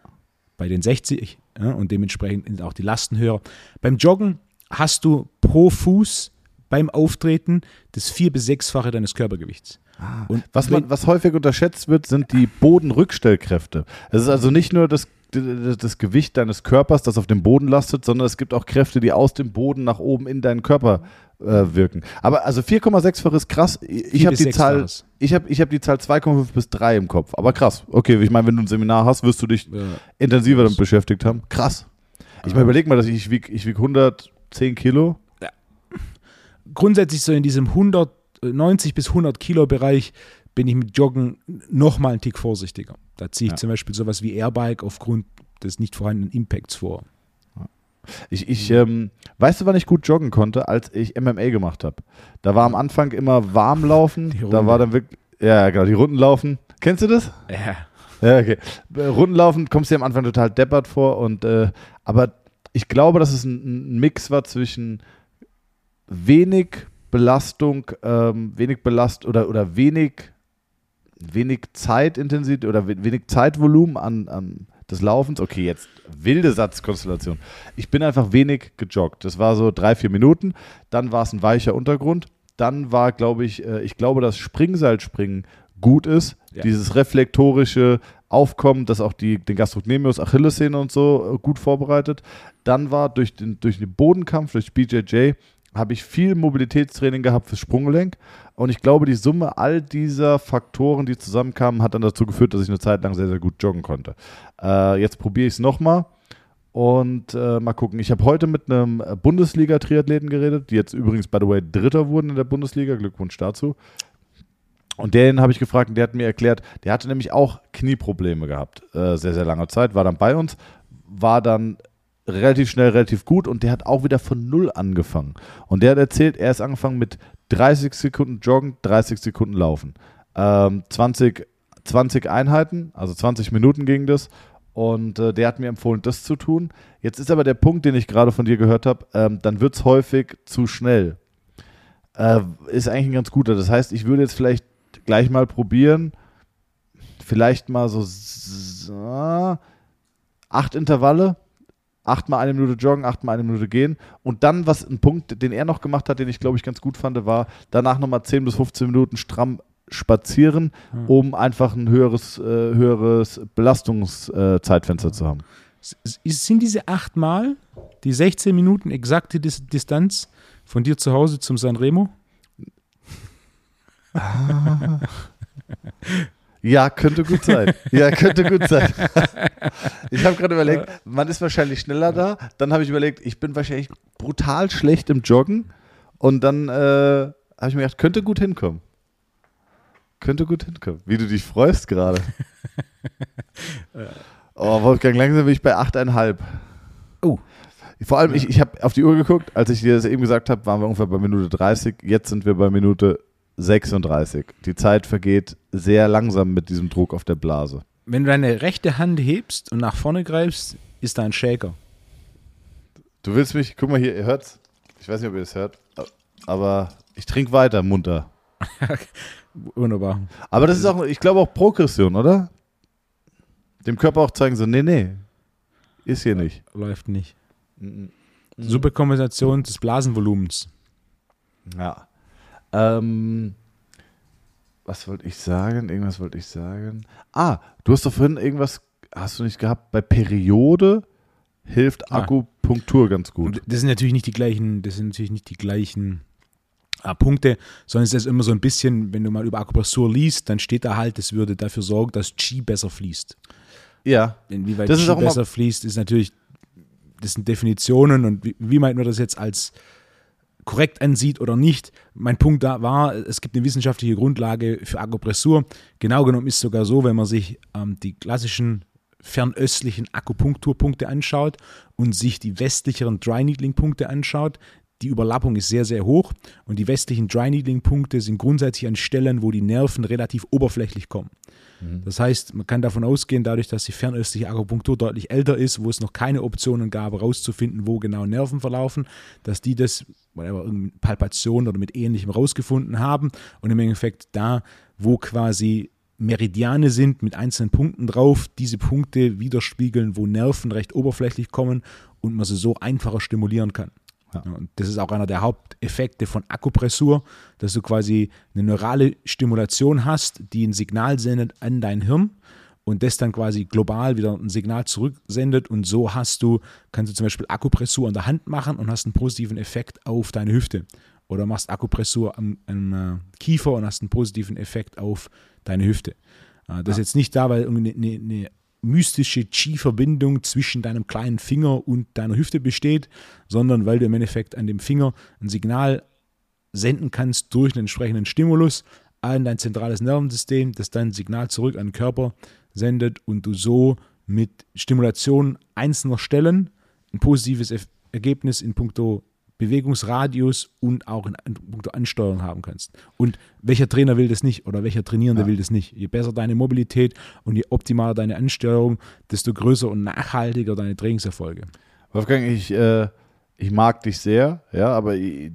Bei den 60 ja, und dementsprechend sind auch die Lasten höher. Beim Joggen hast du pro Fuß beim Auftreten das vier- bis sechsfache deines Körpergewichts. Und Was, man, was häufig unterschätzt wird, sind die Bodenrückstellkräfte. Es ist also nicht nur das, das Gewicht deines Körpers, das auf dem Boden lastet, sondern es gibt auch Kräfte, die aus dem Boden nach oben in deinen Körper wirken. Aber also 4,6-fach ist krass. Ich habe die Zahl, ich habe ich hab die Zahl 2,5 bis 3 im Kopf. Aber krass. Okay, ich meine, wenn du ein Seminar hast, wirst du dich Ja. intensiver damit beschäftigt haben. Krass. Ich meine, überleg mal, dass ich wieg, ich wieg 110 Kilo. grundsätzlich so in diesem 100, äh, 90 bis 100 Kilo Bereich bin ich mit Joggen nochmal einen Tick vorsichtiger. Da ziehe ich Ja. zum Beispiel sowas wie Airbike aufgrund des nicht vorhandenen Impacts vor. Ich, ich ähm, weißt du, wann ich gut joggen konnte, als ich MMA gemacht habe? Da war am Anfang immer Warmlaufen. Die Da war dann wirklich, ja, genau, die Runden laufen. Kennst du das? Ja. Ja, okay. Äh, Rundenlaufen kommst dir am Anfang total deppert vor und äh, aber ich glaube, dass es ein, ein Mix war zwischen wenig Belastung, ähm, wenig Belast oder, oder wenig, wenig Zeitintensität oder we- wenig Zeitvolumen an, an des Laufens. Okay, jetzt wilde Satzkonstellation. Ich bin einfach wenig gejoggt. Das war so drei, vier Minuten. Dann war es ein weicher Untergrund. Dann war, glaube ich, äh, ich glaube, dass Springseilspringen gut ist. Ja. Dieses reflektorische Aufkommen, das auch die, den Gastrocnemius, Achillessehne und so äh, gut vorbereitet. Dann war durch den, durch den Bodenkampf, durch BJJ, habe ich viel Mobilitätstraining gehabt fürs Sprunggelenk. Und ich glaube, die Summe all dieser Faktoren, die zusammenkamen, hat dann dazu geführt, dass ich eine Zeit lang sehr, sehr gut joggen konnte. Äh, jetzt probiere ich es nochmal und äh, mal gucken. Ich habe heute mit einem Bundesliga-Triathleten geredet, die jetzt übrigens, by the way, Dritter wurden in der Bundesliga. Glückwunsch dazu. Und den habe ich gefragt und der hat mir erklärt, der hatte nämlich auch Knieprobleme gehabt, äh, sehr, sehr lange Zeit, war dann bei uns, war dann relativ schnell, relativ gut und der hat auch wieder von Null angefangen. Und der hat erzählt, er ist angefangen mit 30 Sekunden Joggen, 30 Sekunden Laufen. Ähm, 20, 20 Einheiten, also 20 Minuten ging das. Und äh, der hat mir empfohlen, das zu tun. Jetzt ist aber der Punkt, den ich gerade von dir gehört habe, ähm, dann wird es häufig zu schnell. Äh, ist eigentlich ein ganz guter. Das heißt, ich würde jetzt vielleicht gleich mal probieren, vielleicht mal so s- s- acht Intervalle achtmal eine Minute joggen, achtmal eine Minute gehen. Und dann, was ein Punkt, den er noch gemacht hat, den ich glaube ich ganz gut fand, war danach nochmal 10 bis 15 Minuten stramm spazieren, Hm. um einfach ein höheres, äh, höheres Belastungszeitfenster zu haben. Sind diese achtmal die 16 Minuten exakte Dis Distanz von dir zu Hause zum Sanremo? Ja, könnte gut sein. Ja, könnte gut sein. Ich habe gerade überlegt, man ist wahrscheinlich schneller da. Dann habe ich überlegt, ich bin wahrscheinlich brutal schlecht im Joggen. Und dann äh, habe ich mir gedacht, könnte gut hinkommen. Könnte gut hinkommen. Wie du dich freust gerade. Oh, Wolfgang, langsam bin ich bei 8,5. Oh. Vor allem, ich, ich habe auf die Uhr geguckt, als ich dir das eben gesagt habe, waren wir ungefähr bei Minute 30. Jetzt sind wir bei Minute 36. Die Zeit vergeht sehr langsam mit diesem Druck auf der Blase. Wenn du deine rechte Hand hebst und nach vorne greifst, ist da ein Shaker. Du willst mich, guck mal hier, ihr hört's. Ich weiß nicht, ob ihr es hört, aber ich trinke weiter munter. Wunderbar. Aber das ist auch, ich glaube auch Progression, oder? Dem Körper auch zeigen so, nee, nee, ist hier nicht. Läuft nicht. Mhm. Super Kompensation des Blasenvolumens. Ja. Ähm, was wollte ich sagen? Irgendwas wollte ich sagen. Ah, du hast doch vorhin irgendwas, hast du nicht gehabt? Bei Periode hilft Ah. Akupunktur ganz gut. Das sind natürlich nicht die gleichen, das sind natürlich nicht die gleichen äh, Punkte, sondern es ist immer so ein bisschen, wenn du mal über Akupressur liest, dann steht da halt, es würde dafür sorgen, dass Qi besser fließt. Ja. Inwieweit Das ist Qi besser fließt, ist natürlich, das sind Definitionen und wie, wie man das jetzt als korrekt ansieht oder nicht. Mein Punkt da war, es gibt eine wissenschaftliche Grundlage für Akupressur. Genau genommen ist es sogar so, wenn man sich ähm, die klassischen fernöstlichen Akupunkturpunkte anschaut und sich die westlicheren Dry Needling Punkte anschaut, die Überlappung ist sehr, sehr hoch und die westlichen Dry Needling Punkte sind grundsätzlich an Stellen, wo die Nerven relativ oberflächlich kommen. Das heißt, man kann davon ausgehen, dadurch, dass die fernöstliche Akupunktur deutlich älter ist, wo es noch keine Optionen gab, herauszufinden, wo genau Nerven verlaufen, dass die das, whatever, irgendwie Palpation oder mit ähnlichem rausgefunden haben und im Endeffekt da, wo quasi Meridiane sind mit einzelnen Punkten drauf, diese Punkte widerspiegeln, wo Nerven recht oberflächlich kommen und man sie so einfacher stimulieren kann. Ja. Ja, und das ist auch einer der Haupteffekte von Akupressur, dass du quasi eine neurale Stimulation hast, die ein Signal sendet an dein Hirn und das dann quasi global wieder ein Signal zurücksendet und so hast du, kannst du zum Beispiel Akupressur an der Hand machen und hast einen positiven Effekt auf deine Hüfte oder machst Akupressur am, am äh, Kiefer und hast einen positiven Effekt auf deine Hüfte. Äh, das ist jetzt nicht da, weil eine, eine, eine mystische Qi-Verbindung zwischen deinem kleinen Finger und deiner Hüfte besteht, sondern weil du im Endeffekt an dem Finger ein Signal senden kannst durch einen entsprechenden Stimulus an dein zentrales Nervensystem, das dann ein Signal zurück an den Körper sendet und du so mit Stimulation einzelner Stellen ein positives Ergebnis in puncto Bewegungsradius und auch in, puncto Ansteuerung haben kannst. Und welcher Trainer will das nicht oder welcher Trainierende Ja. will das nicht? Je besser deine Mobilität und je optimaler deine Ansteuerung, desto größer und nachhaltiger deine Trainingserfolge. Wolfgang, ich, äh, ich mag dich sehr, ja, aber ich,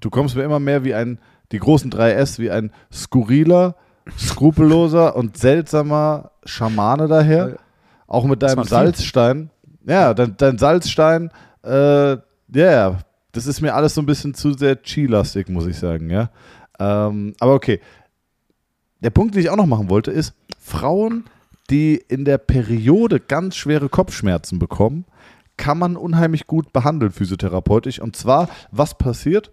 du kommst mir immer mehr wie ein, die großen 3S, wie ein skurriler, skrupelloser und seltsamer Schamane daher. Auch mit deinem. Salzstein. Ja, dein, dein Salzstein, äh, ja, das ist mir alles so ein bisschen zu sehr Chi-lastig, muss ich sagen, ja. Ähm, aber okay. Der Punkt, den ich auch noch machen wollte, ist, Frauen, die in der Periode ganz schwere Kopfschmerzen bekommen, kann man unheimlich gut behandeln physiotherapeutisch. Und zwar, was passiert?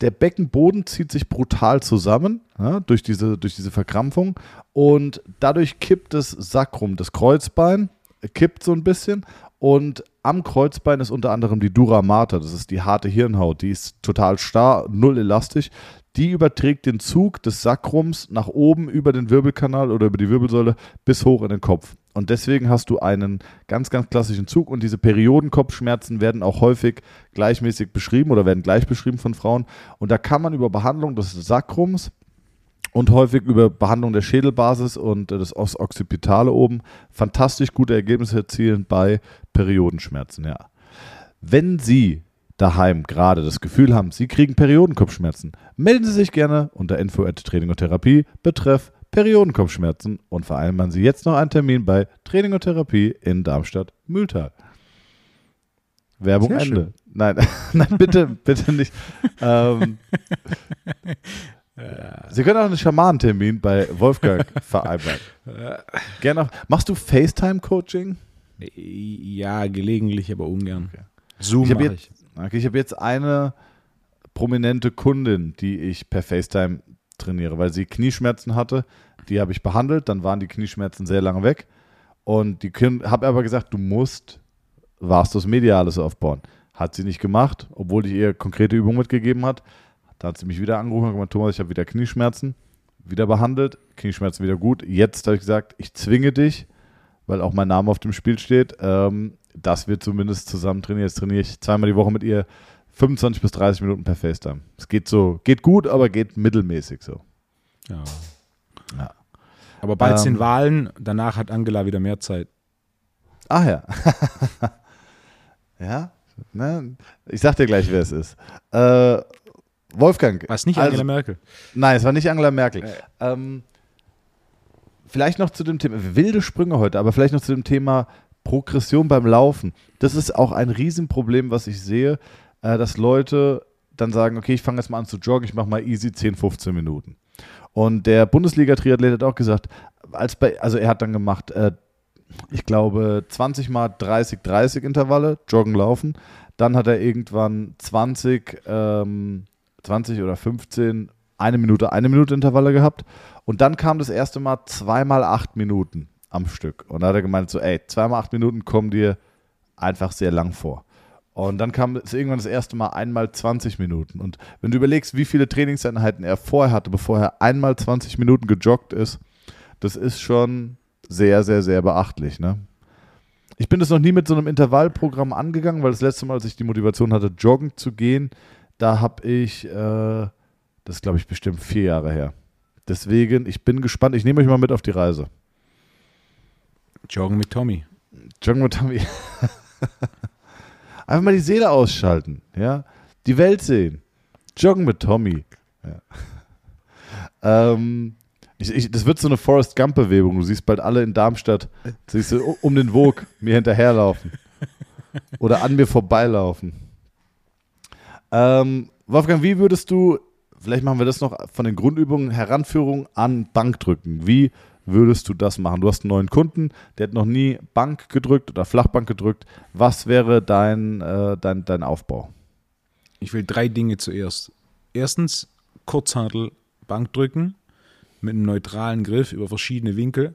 Der Beckenboden zieht sich brutal zusammen ja, durch, diese, durch diese Verkrampfung und dadurch kippt das Sacrum, das Kreuzbein, kippt so ein bisschen und am Kreuzbein ist unter anderem die Dura Mater, das ist die harte Hirnhaut, die ist total starr, null elastisch. Die überträgt den Zug des Sakrums nach oben über den Wirbelkanal oder über die Wirbelsäule bis hoch in den Kopf. Und deswegen hast du einen ganz, ganz klassischen Zug und diese Periodenkopfschmerzen werden auch häufig gleichmäßig beschrieben oder werden gleich beschrieben von Frauen. Und da kann man über Behandlung des Sakrums und häufig über Behandlung der Schädelbasis und äh, des Occipitale oben fantastisch gute Ergebnisse erzielen bei Periodenschmerzen, ja. Wenn Sie daheim gerade das Gefühl haben, Sie kriegen Periodenkopfschmerzen, melden Sie sich gerne unter info at Training und Therapie betreff Periodenkopfschmerzen und vereinbaren Sie jetzt noch einen Termin bei Training und Therapie in Darmstadt-Mühltal. Werbung Sehr Ende. schön. Nein, nein, bitte, bitte nicht. ähm, Sie können auch einen Schamanentermin bei Wolfgang vereinbaren. Gerne auch. Machst du FaceTime-Coaching? Ja, gelegentlich, aber ungern. Zoom Ich habe mache jetzt, ich. okay, ich hab jetzt eine prominente Kundin, die ich per FaceTime trainiere, weil sie Knieschmerzen hatte. Die habe ich behandelt, dann waren die Knieschmerzen sehr lange weg. Und die habe aber gesagt, du musst Vastus Medialis aufbauen. Hat sie nicht gemacht, obwohl ich ihr konkrete Übungen mitgegeben hat. Da hat sie mich wieder angerufen und gesagt, Thomas, ich habe wieder Knieschmerzen. Wieder behandelt, Knieschmerzen wieder gut. Jetzt habe ich gesagt, ich zwinge dich, weil auch mein Name auf dem Spiel steht, ähm, dass wir zumindest zusammen trainieren. Jetzt trainiere ich zweimal die Woche mit ihr 25 bis 30 Minuten per FaceTime. Es geht so, geht gut, aber geht mittelmäßig so. Ja. Ja. Aber bald Ähm. sind Wahlen, danach hat Angela wieder mehr Zeit. Ach ja. ja, ne? ich sag dir gleich, wer es ist. Äh, Wolfgang. Was nicht also- Angela Merkel. Nein, es war nicht Angela Merkel. Ähm, vielleicht noch zu dem Thema, wilde Sprünge heute, aber vielleicht noch zu dem Thema Progression beim Laufen. Das ist auch ein Riesenproblem, was ich sehe, äh, dass Leute dann sagen, okay, ich fange jetzt mal an zu joggen, ich mache mal easy 10, 15 Minuten. Und der Bundesliga-Triathlet hat auch gesagt, als bei, also er hat dann gemacht, äh, ich glaube, 20 mal 30, 30 Intervalle, joggen, laufen. Dann hat er irgendwann 20, ähm, 20 oder 15, eine Minute, eine Minute Intervalle gehabt. Und dann kam das erste Mal zweimal acht Minuten am Stück. Und da hat er gemeint, so, ey, zweimal acht Minuten kommen dir einfach sehr lang vor. Und dann kam es irgendwann das erste Mal einmal 20 Minuten. Und wenn du überlegst, wie viele Trainingseinheiten er vorher hatte, bevor er einmal 20 Minuten gejoggt ist, das ist schon sehr, sehr, sehr beachtlich. Ne? Ich bin das noch nie mit so einem Intervallprogramm angegangen, weil das letzte Mal, als ich die Motivation hatte, joggen zu gehen, da habe ich, äh, das glaube ich bestimmt vier Jahre her. Deswegen, ich bin gespannt. Ich nehme euch mal mit auf die Reise. Joggen mit Tommy. Joggen mit Tommy. Einfach mal die Seele ausschalten, ja. Die Welt sehen. Joggen mit Tommy. Ja. ähm, ich, ich, das wird so eine Forrest Gump-Bewegung. Du siehst bald alle in Darmstadt, siehst du um den Wog mir hinterherlaufen. Oder an mir vorbeilaufen. Ähm, Wolfgang, wie würdest du, vielleicht machen wir das noch von den Grundübungen, Heranführung an Bankdrücken. Wie würdest du das machen? Du hast einen neuen Kunden, der hat noch nie Bank gedrückt oder Flachbank gedrückt. Was wäre dein, äh, dein, dein Aufbau? Ich will drei Dinge zuerst. Erstens Kurzhantel Bankdrücken mit einem neutralen Griff über verschiedene Winkel,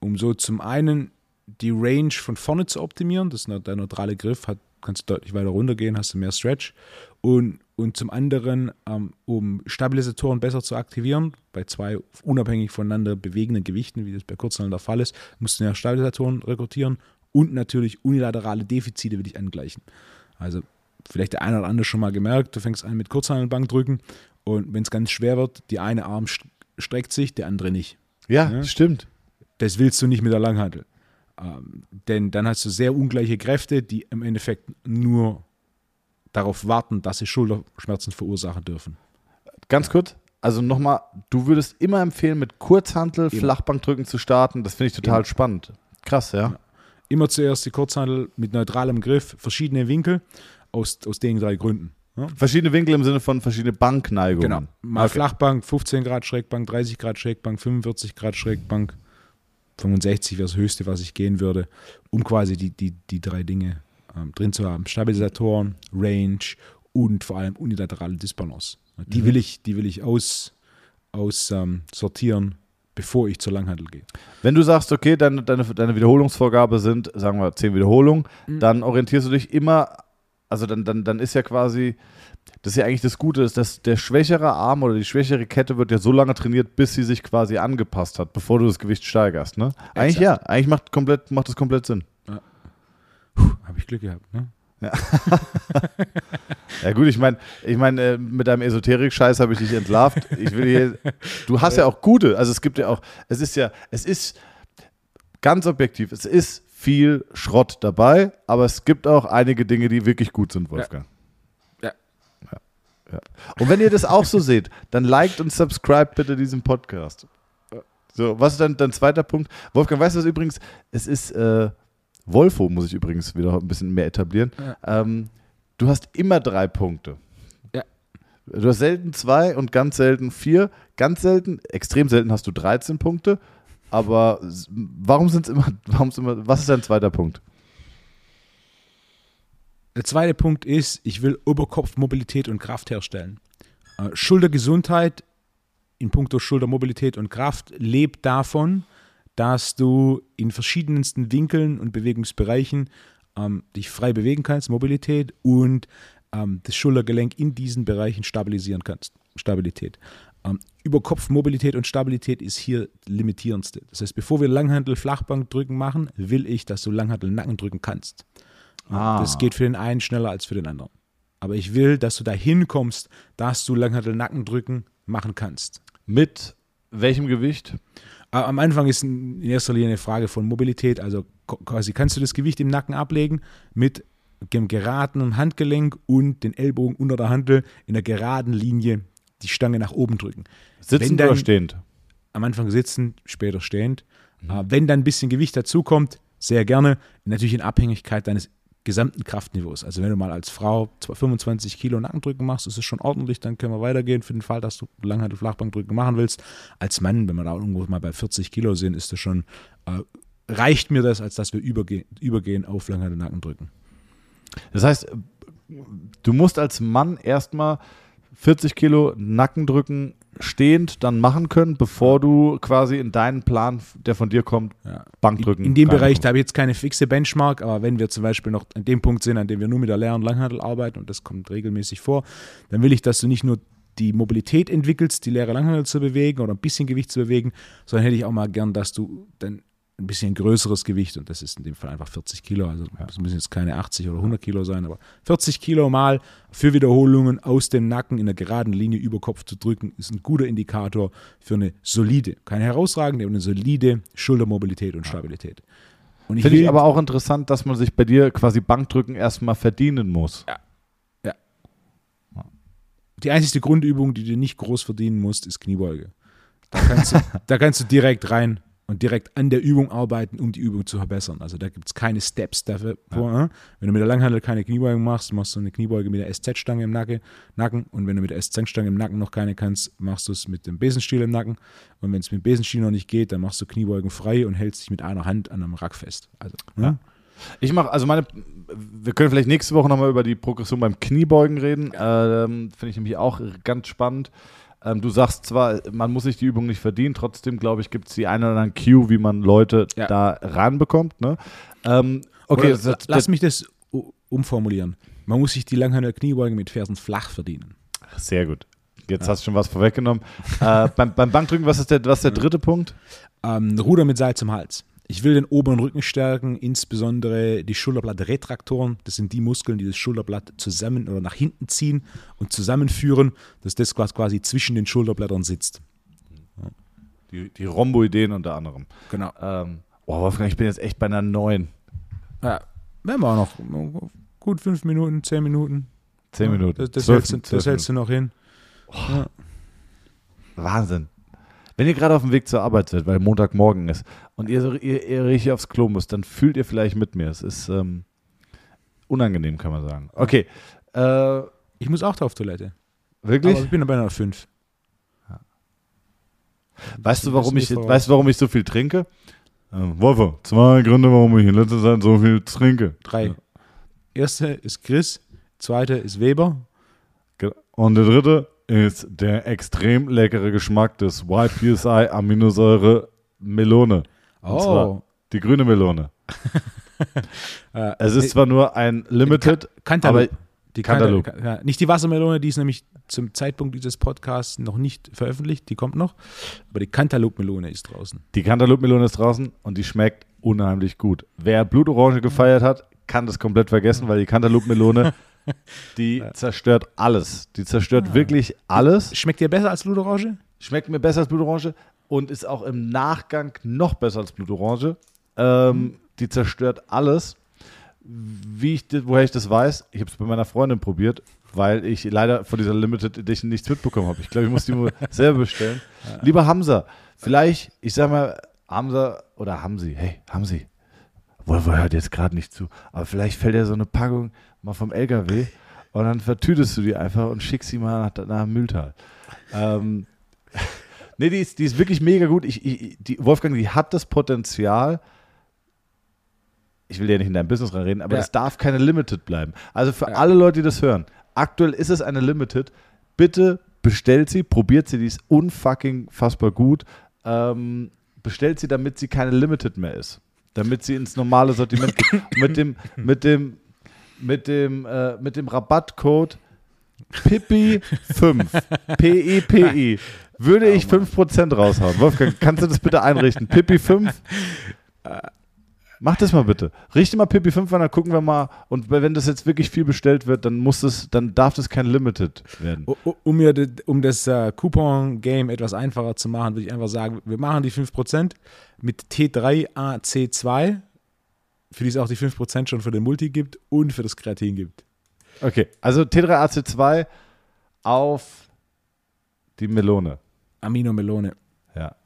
um so zum einen die Range von vorne zu optimieren. Das ist der neutrale Griff, hat, kannst du deutlich weiter runtergehen, hast du mehr Stretch. Und, und zum anderen, ähm, um Stabilisatoren besser zu aktivieren, bei zwei unabhängig voneinander bewegenden Gewichten, wie das bei Kurzhanteln der Fall ist, musst du ja Stabilisatoren rekrutieren und natürlich unilaterale Defizite will ich angleichen. Also vielleicht der eine oder andere schon mal gemerkt, du fängst an mit Kurzhantelbank drücken und wenn es ganz schwer wird, die eine Arm st- streckt sich, der andere nicht. Ja, Ja. stimmt. Das willst du nicht mit der Langhantel. Ähm, denn dann hast du sehr ungleiche Kräfte, die im Endeffekt nur darauf warten, dass sie Schulterschmerzen verursachen dürfen. Ganz kurz. Also nochmal, du würdest immer empfehlen, mit Kurzhantel Immer. Flachbankdrücken zu starten. Das finde ich total Immer. spannend. Krass, ja. Immer zuerst die Kurzhantel mit neutralem Griff, verschiedene Winkel, aus, aus den drei Gründen. Ja? Verschiedene Winkel im Sinne von verschiedene Bankneigungen. Genau. Mal Okay. Flachbank, 15 Grad Schrägbank, 30 Grad Schrägbank, 45 Grad Schrägbank, 65 wäre das höchste, was ich gehen würde, um quasi die, die, die drei Dinge ähm, drin zu haben. Stabilisatoren, Range und vor allem unilaterale Disbalance. Die Mhm. will ich, die will ich aus, aus ähm, sortieren, bevor ich zur Langhandel gehe. Wenn du sagst, okay, deine, deine, deine Wiederholungsvorgabe sind, sagen wir, 10 Wiederholungen, Mhm. dann orientierst du dich immer, also dann, dann, dann ist ja quasi, das ist ja eigentlich das Gute, ist, dass der schwächere Arm oder die schwächere Kette wird ja so lange trainiert, bis sie sich quasi angepasst hat, bevor du das Gewicht steigerst. Ne? Eigentlich ja, eigentlich macht, komplett, macht das komplett Sinn. Habe ich Glück gehabt. Ne? Ja gut, ich meine, ich mein, äh, mit deinem Esoterik-Scheiß habe ich dich entlarvt. Ich will hier, du hast ja auch gute, also es gibt ja auch, es ist ja, es ist ganz objektiv, es ist viel Schrott dabei, aber es gibt auch einige Dinge, die wirklich gut sind, Wolfgang. Ja. Ja. ja. Und wenn ihr das auch so seht, dann liked und subscribe bitte diesen Podcast. So, was ist dann dein zweiter Punkt? Wolfgang, weißt du was übrigens? Es ist, äh, Wolfo muss ich übrigens wieder ein bisschen mehr etablieren. Ähm, du hast immer drei Punkte. Ja. Du hast selten zwei und ganz selten vier. Ganz selten, extrem selten hast du 13 Punkte. Aber warum sind es immer, warum immer, was ist dein zweiter Punkt? Der zweite Punkt ist, ich will Oberkopfmobilität und Kraft herstellen. Äh, Schultergesundheit in puncto Schultermobilität und Kraft lebt davon, dass du in verschiedensten Winkeln und Bewegungsbereichen ähm, dich frei bewegen kannst, Mobilität und ähm, das Schultergelenk in diesen Bereichen stabilisieren kannst. Stabilität. Ähm, Überkopfmobilität und Stabilität ist hier limitierendste. Das heißt, bevor wir Langhandel Flachbankdrücken machen, will ich, dass du Langhandel Nackendrücken kannst. Ah. Das geht für den einen schneller als für den anderen. Aber ich will, dass du dahin kommst, dass du Langhantel Nackendrücken machen kannst. Mit welchem Gewicht? Am Anfang ist in erster Linie eine Frage von Mobilität. Also quasi kannst du das Gewicht im Nacken ablegen mit dem geraden Handgelenk und den Ellbogen unter der Hantel in der geraden Linie die Stange nach oben drücken. Sitzend dann- oder stehend? Am Anfang sitzen, später stehend. Äh, Wenn dann ein bisschen Gewicht dazukommt, sehr gerne. Natürlich in Abhängigkeit deines gesamten Kraftniveaus. Also wenn du mal als Frau 25 Kilo Nackendrücken machst, ist es schon ordentlich, dann können wir weitergehen für den Fall, dass du Langhantel Flachbankdrücken machen willst. Als Mann, wenn wir da irgendwo mal bei 40 Kilo sind, ist das schon, äh, reicht mir das, als dass wir überge übergehen auf Langhantel Nackendrücken. Das heißt, du musst als Mann erstmal 40 Kilo Nackendrücken stehend dann machen können, bevor du quasi in deinen Plan, der von dir kommt, Ja. Bankdrücken. In, in dem Bereich, da habe ich jetzt keine fixe Benchmark, aber wenn wir zum Beispiel noch an dem Punkt sind, an dem wir nur mit der leeren Langhantel arbeiten, und das kommt regelmäßig vor, dann will ich, dass du nicht nur die Mobilität entwickelst, die leere Langhantel zu bewegen oder ein bisschen Gewicht zu bewegen, sondern hätte ich auch mal gern, dass du dann ein bisschen größeres Gewicht, und das ist in dem Fall einfach 40 Kilo, also es müssen jetzt keine 80 oder 100 Kilo sein, aber 40 Kilo mal für Wiederholungen aus dem Nacken in der geraden Linie über Kopf zu drücken, ist ein guter Indikator für eine solide, keine herausragende, aber eine solide Schultermobilität und Stabilität. Und ich Finde ich aber auch interessant, dass man sich bei dir quasi Bankdrücken erstmal verdienen muss. die einzige Grundübung, die du nicht groß verdienen musst, ist Kniebeuge. Da kannst du, da kannst du direkt rein und direkt an der Übung arbeiten, um die Übung zu verbessern. Also da gibt es keine Steps dafür. Vor, äh? Wenn du mit der Langhandel keine Kniebeugen machst, machst du eine Kniebeuge mit der SZ-Stange im Nacken, Nacken. Und wenn du mit der SZ-Stange im Nacken noch keine kannst, machst du es mit dem Besenstiel im Nacken. Und wenn es mit dem Besenstiel noch nicht geht, dann machst du Kniebeugen frei und hältst dich mit einer Hand an einem Rack fest. Also, ne? Ich mache, also meine, wir können vielleicht nächste Woche nochmal über die Progression beim Kniebeugen reden. Ähm, Finde ich nämlich auch ganz spannend. Ähm, du sagst zwar, man muss sich die Übung nicht verdienen, trotzdem glaube ich, gibt es die eine oder andere Cue, wie man Leute Ja. da ranbekommt. Ne? Ähm, okay, Oder, das, lass mich das umformulieren. Man muss sich die Langhandel Kniebeugen mit Fersen flach verdienen. sehr gut. Jetzt hast du schon was vorweggenommen. äh, beim, beim Bankdrücken, was ist der, was ist der dritte Punkt? Ähm, Ruder mit Seil zum Hals. Ich will den oberen Rücken stärken, insbesondere die Schulterblattretraktoren. Das sind die Muskeln, die das Schulterblatt zusammen oder nach hinten ziehen und zusammenführen, dass das quasi zwischen den Schulterblättern sitzt. Die, die Rhomboideen unter anderem. Genau. Ähm, oh, Wolfgang, ich bin jetzt echt bei einer neuen. Ja, werden wir auch noch gut fünf Minuten, zehn Minuten. Zehn Minuten. Das, das, Zwölf- hältst, du- das hältst du noch hin. Wahnsinn. Wenn ihr gerade auf dem Weg zur Arbeit seid, weil Montagmorgen ist und ihr, so, ihr, ihr richtig aufs Klo müsst, dann fühlt ihr vielleicht mit mir. Es ist ähm, unangenehm, kann man sagen. Okay. Äh, Ich muss auch da auf Toilette. wirklich? Aber ich bin bei einer fünf. weißt, du, warum ich, weißt warum ich so viel trinke? Ähm, Wolfer, zwei Gründe, warum ich in letzter Zeit so viel trinke. Drei. Ja. Erste ist Chris, zweite ist Weber. Und der dritte ist der extrem leckere Geschmack des White PSI Aminosäure Melone. Und zwar Oh, die grüne Melone. äh, Es ist zwar nur ein Limited, Cantaloupe. aber Die Cantaloupe. Cantaloupe. Ja, nicht die Wassermelone, die ist nämlich zum Zeitpunkt dieses Podcasts noch nicht veröffentlicht, die kommt noch. Aber die Cantaloupe-Melone ist draußen. Die Cantaloupe-Melone ist draußen und die schmeckt unheimlich gut. Wer Blutorange gefeiert hat, kann das komplett vergessen, weil die Cantaloupe-Melone, die zerstört alles. Die zerstört wirklich alles. Schmeckt dir besser als Blutorange? Schmeckt mir besser als Blutorange und ist auch im Nachgang noch besser als Blutorange. Ähm, die zerstört alles. Wie ich, woher ich das weiß, ich habe es bei meiner Freundin probiert, weil ich leider von dieser Limited Edition nichts mitbekommen habe. Ich glaube, ich muss die nur selber bestellen. Lieber Hamza, vielleicht, ich sag mal, Hamza oder Hamsi, hey, Hamsi, Volvo hört jetzt gerade nicht zu, aber vielleicht fällt ja so eine Packung mal vom LKW und dann vertütest du die einfach und schickst sie mal nach, nach Mühltal. Ähm, nee, die ist, die ist wirklich mega gut. Ich, ich, die, Wolfgang, die hat das Potenzial, ich will ja nicht in dein Business reinreden, aber Ja. das darf keine Limited bleiben. Also für alle Leute, die das hören, aktuell ist es eine Limited. Bitte bestellt sie, probiert sie, die ist unfucking fassbar gut. Ähm, bestellt sie, damit sie keine Limited mehr ist. Damit sie ins normale Sortiment geht. mit dem, mit dem, mit dem, äh, mit dem Rabattcode Pippi5, P-I-P-I, würde ich 5% raushauen. Wolfgang, kannst du das bitte einrichten? Pippi5, Mach das mal bitte. Richte mal Pippi 5 an, dann gucken wir mal. Und wenn das jetzt wirklich viel bestellt wird, dann muss es, dann darf das kein Limited werden. Um, mir, um das äh, Coupon-Game etwas einfacher zu machen, würde ich einfach sagen, wir machen die 5% mit T3AC2, für die es auch die 5% schon für den Multi gibt und für das Kreatin gibt. Okay, also T3AC2 auf die Melone. Amino Melone. Ja.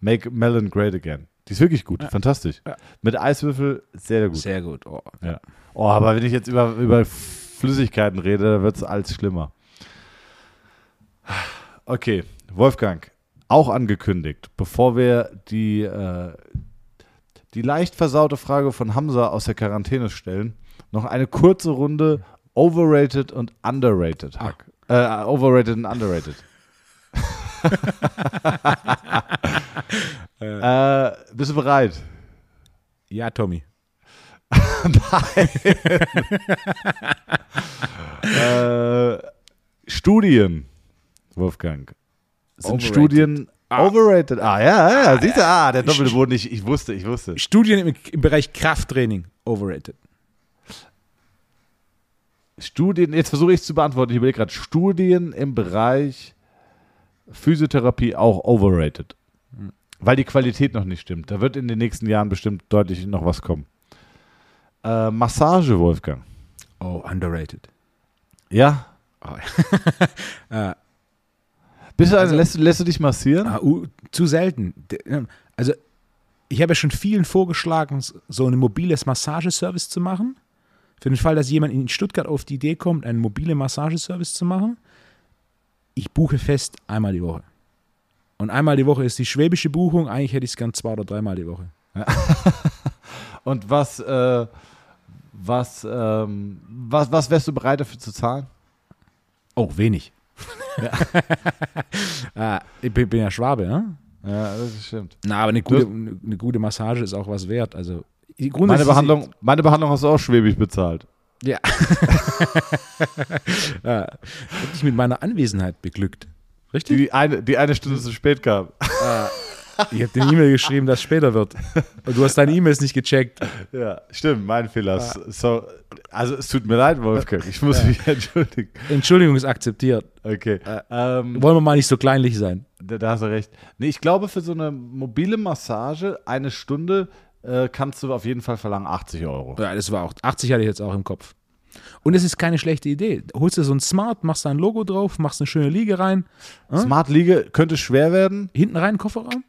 Make Melon great again. Die ist wirklich gut, fantastisch. Ja. Mit Eiswürfel sehr, sehr gut. Sehr gut. Oh. Ja. Oh, aber wenn ich jetzt über, über Flüssigkeiten rede, dann wird es alles schlimmer. Okay, Wolfgang, auch angekündigt, bevor wir die, äh, die leicht versaute Frage von Hamza aus der Quarantäne stellen, noch eine kurze Runde overrated und underrated. Ah. Äh, overrated und underrated. äh, bist du bereit? Ja, Tommy. äh, Studien, Wolfgang. Sind Overrated. Studien Ah. overrated? Ah, ja, ja, ja. Siehst du, ah, der doppelte Boden, ich, ich wusste, ich wusste. Studien im, im Bereich Krafttraining. Overrated. Studien, jetzt versuche ich es zu beantworten. Ich überlege gerade, Studien im Bereich Physiotherapie auch overrated. Weil die Qualität noch nicht stimmt. Da wird in den nächsten Jahren bestimmt deutlich noch was kommen. Äh, Massage, Wolfgang. Oh, underrated. Ja. Oh. äh, Bist du, Also- lässt, du- lässt du dich massieren? Ah, uh, zu selten. Ähm, Also, ich habe ja schon vielen vorgeschlagen, so ein mobiles Massageservice zu machen. Für den Fall, dass jemand in Stuttgart auf die Idee kommt, einen mobilen Massageservice zu machen. Ich buche fest einmal die Woche. Und einmal die Woche ist die schwäbische Buchung. Eigentlich hätte ich es gern zwei oder dreimal die Woche. Und was, äh, was, ähm, was, was wärst du bereit dafür zu zahlen? Oh, wenig. ah, ich bin, bin ja Schwabe, ne? Ja, das stimmt. Na, aber eine gute, eine gute Massage ist auch was wert. Also, Meine Behandlung, meine Behandlung hast du auch schwäbisch bezahlt. Ja. ja. Hab dich mit meiner Anwesenheit beglückt. Richtig? Die eine, die eine Stunde zu spät kam. Ich habe den E-Mail geschrieben, dass es später wird. Und du hast deine E-Mails nicht gecheckt. Ja, stimmt, mein Fehler. So, also es tut mir leid, Wolfgang. Ich muss mich entschuldigen. Entschuldigung ist akzeptiert. Okay. Ähm, Wollen wir mal nicht so kleinlich sein. da, da hast du recht. Nee, ich glaube, für so eine mobile Massage eine Stunde äh, kannst du auf jeden Fall verlangen 80 Euro. Ja, das war auch. 80 hatte ich jetzt auch im Kopf. Und es ist keine schlechte Idee. Holst du so ein Smart, machst da ein Logo drauf, machst eine schöne Liege rein, Smart Liege könnte schwer werden. hinten rein Kofferraum.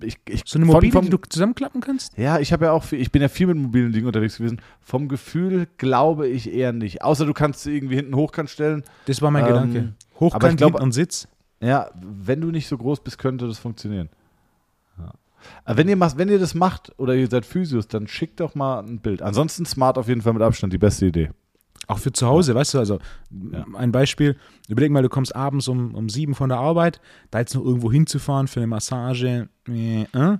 Ich, ich, So eine mobile, vom- die du zusammenklappen kannst. Ja, ich habe ja auch viel, ich bin ja viel mit mobilen Dingen unterwegs gewesen. Vom Gefühl glaube ich eher nicht. Außer du kannst sie irgendwie hinten hochkant stellen. Das war mein Ähm, Gedanke. aber ich Hochkant, glaub- hinten und Sitz. Ja, wenn du nicht so groß bist, könnte das funktionieren. Ja. Aber Wenn ihr, macht- wenn ihr das macht oder ihr seid Physios, dann schickt doch mal ein Bild. Ansonsten Smart auf jeden Fall mit Abstand die beste Idee. Auch für zu Hause, weißt du, also Ja. ein Beispiel, überleg mal, du kommst abends um, um sieben von der Arbeit, da jetzt noch irgendwo hinzufahren für eine Massage, äh, äh,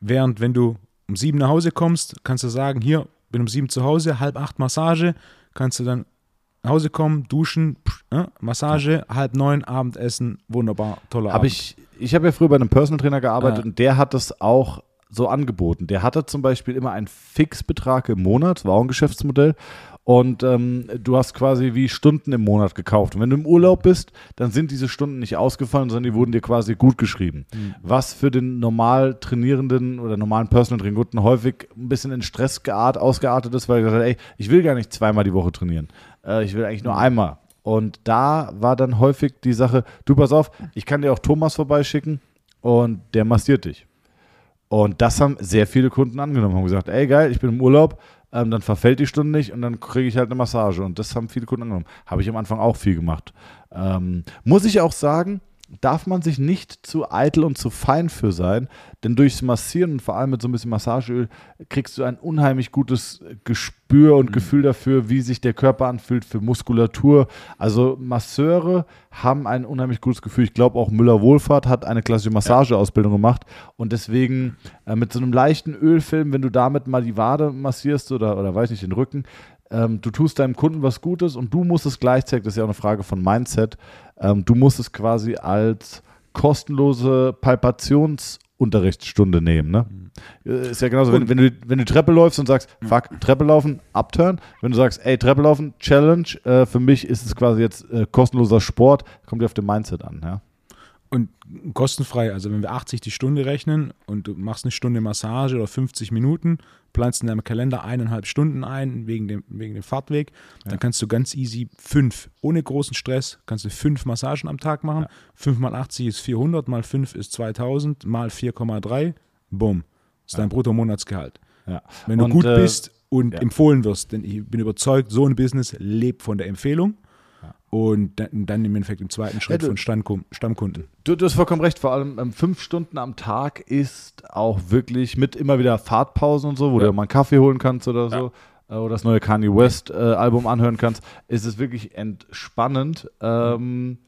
während wenn du um sieben nach Hause kommst, kannst du sagen, hier, bin um sieben zu Hause, halb acht Massage, kannst du dann nach Hause kommen, duschen, pff, äh, Massage, halb neun, Abendessen, wunderbar, toller Aber Abend. ich, ich habe ja früher bei einem Personal Trainer gearbeitet Ah. und der hat das auch so angeboten. Der hatte zum Beispiel immer einen Fixbetrag im Monat, war auch ein Geschäftsmodell. Und ähm, du hast quasi wie Stunden im Monat gekauft. Und wenn du im Urlaub bist, dann sind diese Stunden nicht ausgefallen, sondern die wurden dir quasi gut geschrieben. Was für den normal trainierenden oder normalen Personal Trainer häufig ein bisschen in Stress geart, ausgeartet ist, weil er gesagt hat, ey, ich will gar nicht zweimal die Woche trainieren. Äh, ich will eigentlich nur einmal. Und da war dann häufig die Sache, du pass auf, ich kann dir auch Thomas vorbeischicken und der massiert dich. Und das haben sehr viele Kunden angenommen, haben gesagt, ey geil, ich bin im Urlaub, ähm, dann verfällt die Stunde nicht und dann kriege ich halt eine Massage. Und das haben viele Kunden angenommen. Habe ich am Anfang auch viel gemacht. Ähm, muss ich auch sagen, darf man sich nicht zu eitel und zu fein für sein, denn durchs Massieren und vor allem mit so ein bisschen Massageöl kriegst du ein unheimlich gutes Gespür und mhm. Gefühl dafür, wie sich der Körper anfühlt für Muskulatur. Also Masseure haben ein unheimlich gutes Gefühl. Ich glaube auch Müller Wohlfahrt hat eine klassische Massageausbildung gemacht und deswegen äh, mit so einem leichten Ölfilm, wenn du damit mal die Wade massierst oder, oder weiß nicht, den Rücken, ähm, du tust deinem Kunden was Gutes und du musst es gleichzeitig, das ist ja auch eine Frage von Mindset, ähm, du musst es quasi als kostenlose Palpationsunterrichtsstunde nehmen. Ne? Mhm. Ist ja genauso, wenn, wenn, du, wenn du Treppe läufst und sagst, mhm. fuck, Treppe laufen, Upturn. Wenn du sagst, ey, Treppe laufen, Challenge, äh, für mich ist es quasi jetzt äh, kostenloser Sport, kommt ja auf den Mindset an. Ja? Und kostenfrei, also wenn wir 80 die Stunde rechnen und du machst eine Stunde Massage oder 50 Minuten, planst in deinem Kalender eineinhalb Stunden ein wegen dem, wegen dem Fahrtweg, ja. dann kannst du ganz easy fünf, ohne großen Stress, kannst du fünf Massagen am Tag machen. Ja. 5 mal 80 ist 400, mal 5 ist 2000, mal 4,3, bumm, ist ja. dein Bruttomonatsgehalt. Ja. Wenn du und, gut äh, bist und empfohlen wirst, denn ich bin überzeugt, so ein Business lebt von der Empfehlung und dann, dann, im Endeffekt im zweiten Schritt ja, du, von Stammkunden. Du, du, hast vollkommen recht, vor allem ähm, fünf Stunden am Tag ist auch wirklich mit immer wieder Fahrtpausen und so, wo ja. du mal einen Kaffee holen kannst oder so. Ja. Äh, oder das neue Kanye West äh, Album anhören kannst, ist es wirklich entspannend. Ähm,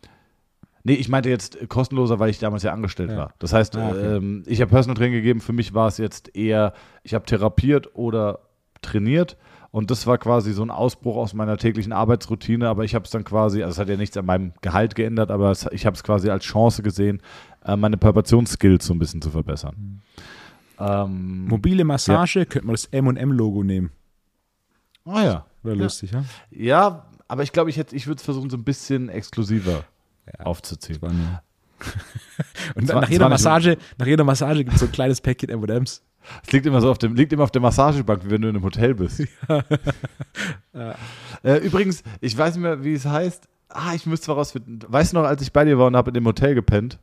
Nee, ich meinte jetzt kostenloser, weil ich damals ja angestellt ja. war. Das heißt, ah, okay. ähm, ich habe Personal Training gegeben. Für mich war es jetzt eher, ich habe therapiert oder trainiert. Und das war quasi so ein Ausbruch aus meiner täglichen Arbeitsroutine, aber ich habe es dann quasi, also es hat ja nichts an meinem Gehalt geändert, aber es, ich habe es quasi als Chance gesehen, äh, meine Palpationsskills so ein bisschen zu verbessern. Mhm. Ähm, Mobile Massage, ja. könnte man das M&M-Logo nehmen. Ah ja. Wäre ja. lustig, ja? Ja, aber ich glaube, ich, ich würde es versuchen, so ein bisschen exklusiver ja, aufzuziehen. Und nach, jeder Massage, nach jeder Massage gibt es so ein kleines Päckchen M&M's. Es liegt immer so auf dem, liegt immer auf der Massagebank, wie wenn du in einem Hotel bist. Ja. ja. Äh, übrigens, ich weiß nicht mehr, wie es heißt. Ah, ich müsste rausfinden. Weißt du noch, als ich bei dir war und habe in dem Hotel gepennt?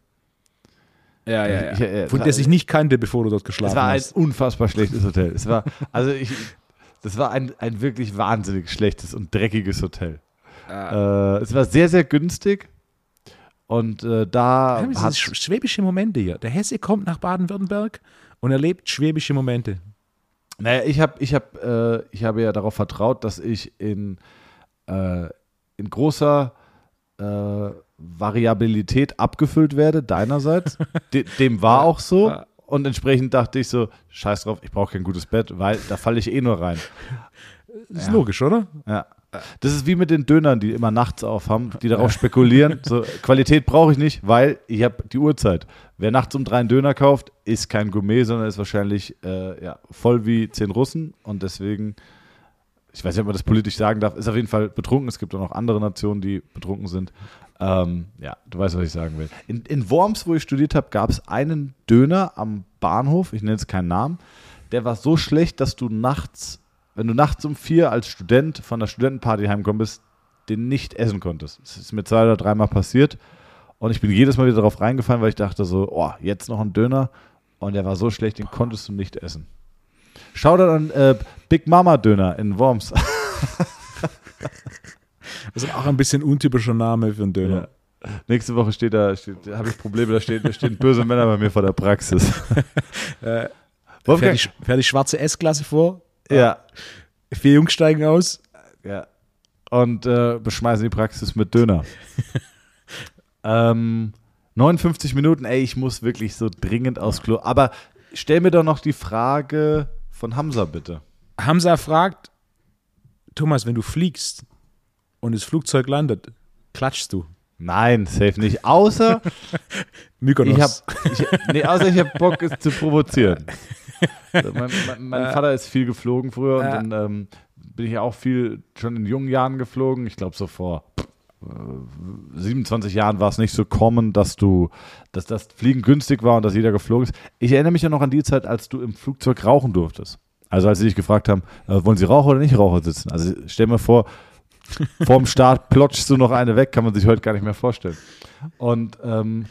Ja, ja, ja. Ich, äh, Von der sich nicht kannte, bevor du dort geschlafen hast. Es war ein unfassbar schlechtes Hotel. Es war, also ich, das war ein, ein wirklich wahnsinnig schlechtes und dreckiges Hotel. Ah. Äh, es war sehr, sehr günstig. Und äh, da. Ja, das schwäbische Momente hier. Der Hesse kommt nach Baden-Württemberg und erlebt schwäbische Momente. Naja, ich habe ich hab, äh, ich hab ja darauf vertraut, dass ich in, äh, in großer äh, Variabilität abgefüllt werde, deinerseits. De dem war auch so. Und entsprechend dachte ich so, scheiß drauf, ich brauche kein gutes Bett, weil da falle ich eh nur rein. Das ist ja. logisch, oder? Ja. Das ist wie mit den Dönern, die immer nachts aufhaben, die darauf spekulieren. So, Qualität brauche ich nicht, weil ich habe die Uhrzeit. Wer nachts um drei einen Döner kauft, ist kein Gourmet, sondern ist wahrscheinlich äh, ja, voll wie zehn Russen. Und deswegen, ich weiß nicht, ob man das politisch sagen darf, ist auf jeden Fall betrunken. Es gibt auch noch andere Nationen, die betrunken sind. Ähm, ja, du weißt, was ich sagen will. In, in Worms, wo ich studiert habe, gab es einen Döner am Bahnhof, ich nenne es keinen Namen, der war so schlecht, dass du nachts wenn du nachts um vier als Student von der Studentenparty heimgekommen bist, den nicht essen konntest. Das ist mir zwei oder dreimal passiert. Und ich bin jedes Mal wieder darauf reingefallen, weil ich dachte so, oh, jetzt noch ein Döner. Und der war so schlecht, den konntest du nicht essen. Schau dann an äh, Big Mama Döner in Worms. das ist auch ein bisschen untypischer Name für einen Döner. Ja. Nächste Woche steht da, steht, habe ich Probleme, da, steht, da stehen böse Männer bei mir vor der Praxis. äh, fährt, die, fährt die schwarze S-Klasse vor, ja. Vier Jungs steigen aus. Ja. Und äh, beschmeißen die Praxis mit Döner. ähm, 59 Minuten, ey, ich muss wirklich so dringend aufs Klo. Aber stell mir doch noch die Frage von Hamza, bitte. Hamza fragt, Thomas, wenn du fliegst und das Flugzeug landet, klatschst du? Nein, safe nicht. Außer Mykonos. Ich hab, ich, nee, außer ich habe Bock, es zu provozieren. Also mein, mein, mein Vater ist viel geflogen früher und dann ähm, bin ich auch viel schon in jungen Jahren geflogen. Ich glaube, so vor 27 Jahren war es nicht so kommen, dass du, dass das Fliegen günstig war und dass jeder geflogen ist. Ich erinnere mich ja noch an die Zeit, als du im Flugzeug rauchen durftest. Also als sie dich gefragt haben, äh, wollen sie Raucher oder nicht Raucher sitzen? Also stell mir vor, vorm Start plotschst du noch eine weg, kann man sich heute gar nicht mehr vorstellen. Und ähm,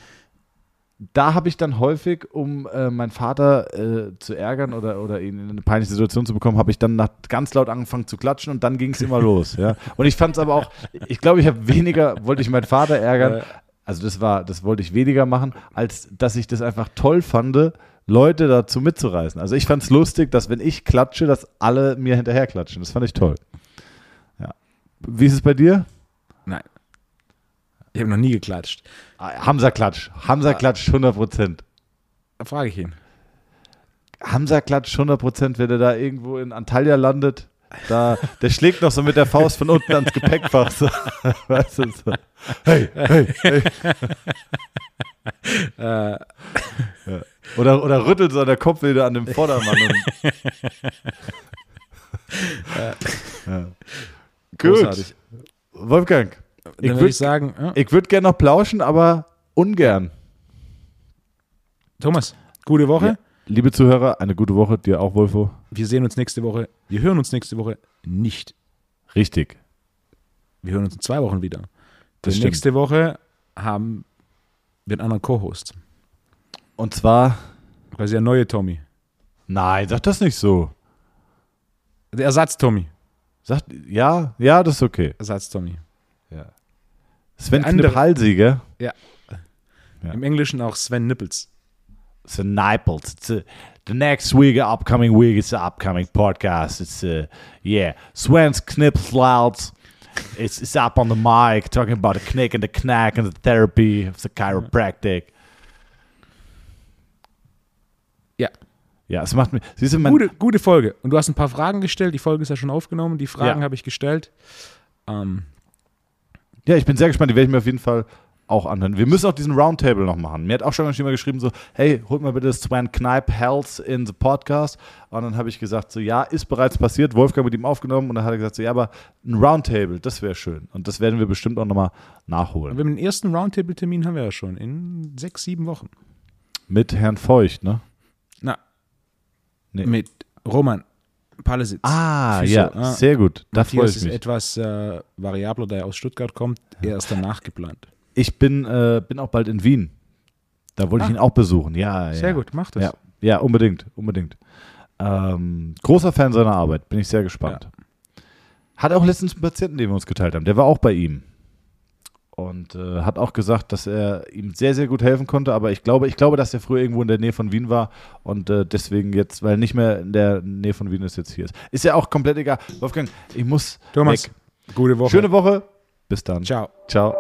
da habe ich dann häufig, um äh, meinen Vater äh, zu ärgern oder, oder ihn in eine peinliche Situation zu bekommen, habe ich dann nach, ganz laut angefangen zu klatschen und dann ging es immer los. Ja? Und ich fand es aber auch, ich glaube, ich habe weniger, wollte ich meinen Vater ärgern, also das war, das wollte ich weniger machen, als dass ich das einfach toll fand, Leute dazu mitzureißen. Also ich fand es lustig, dass wenn ich klatsche, dass alle mir hinterher klatschen. Das fand ich toll. Ja. Wie ist es bei dir? Ich habe noch nie geklatscht. Ah, Hamza klatscht. Hamza klatscht 100 Prozent. Da frage ich ihn. Hamza klatscht 100 Prozent, wenn er da irgendwo in Antalya landet. Da, der schlägt noch so mit der Faust von unten ans Gepäckfach. So. Weißt du, so. Hey, hey, hey. Äh, Ja. Oder, oder rüttelt so an der Kopfhöhe an dem Vordermann. Ja. Gut. Wolfgang, ich würde würde sagen, ja, ich würd gerne noch plauschen, aber ungern. Thomas, gute Woche. Ja. Liebe Zuhörer, eine gute Woche. Dir auch, Wolfo. Wir sehen uns nächste Woche. Wir hören uns nächste Woche nicht. Richtig. Wir hören uns in zwei Wochen wieder. Das Denn nächste Woche haben wir einen anderen Co-Host. Und zwar, Quasi der neue Tommy. nein, sag das nicht so. Der Ersatz-Tommy. Sag, ja, ja, das ist okay. Ersatz-Tommy. Ja. Sven Der andere- Knipp-Halsiger. Ja. Im Englischen auch Sven Nippels. A Niples. It's a, the next week, upcoming week, it's an upcoming podcast. It's uh, yeah, Sven's Knipslouts. It's it's up on the mic, talking about the knick and the knack and the therapy of the chiropractic. Ja. Ja, es macht mir. Siehst du, Gute, gute Folge. Und du hast ein paar Fragen gestellt. Die Folge ist ja schon aufgenommen. Die Fragen Ja. habe ich gestellt. Ähm, ja, ich bin sehr gespannt. Die werde ich mir auf jeden Fall auch anhören. Wir müssen auch diesen Roundtable noch machen. Mir hat auch schon jemand geschrieben, so, hey, holt mal bitte Sven Kneip Health in the Podcast. Und dann habe ich gesagt, so, ja, ist bereits passiert. Wolfgang mit ihm aufgenommen. Und dann hat er gesagt, so, ja, aber ein Roundtable, das wäre schön. Und das werden wir bestimmt auch nochmal nachholen. haben den ersten Roundtable-Termin haben wir ja schon in sechs, sieben Wochen. Mit Herrn Feucht, ne? Na, Nee. mit Roman Palesitz. Ah, Physio. ja, Ah. sehr gut. Da freue ich ist mich. etwas äh, variabler, da er aus Stuttgart kommt. Er ist danach geplant. Ich bin, äh, bin auch bald in Wien. Da wollte ich Ah. ihn auch besuchen. Ja, Sehr ja. gut, mach das. Ja, ja unbedingt, unbedingt. Ähm, großer Fan seiner Arbeit, bin ich sehr gespannt. Hat auch letztens einen Patienten, den wir uns geteilt haben, der war auch bei ihm. Und äh, hat auch gesagt, dass er ihm sehr, sehr gut helfen konnte, aber ich glaube, ich glaube, dass er früher irgendwo in der Nähe von Wien war und äh, deswegen jetzt, weil er nicht mehr in der Nähe von Wien ist, jetzt hier ist. Ist ja auch komplett egal. Wolfgang, ich muss Thomas, weg. gute Woche. Schöne Woche. Bis dann. Ciao. Ciao.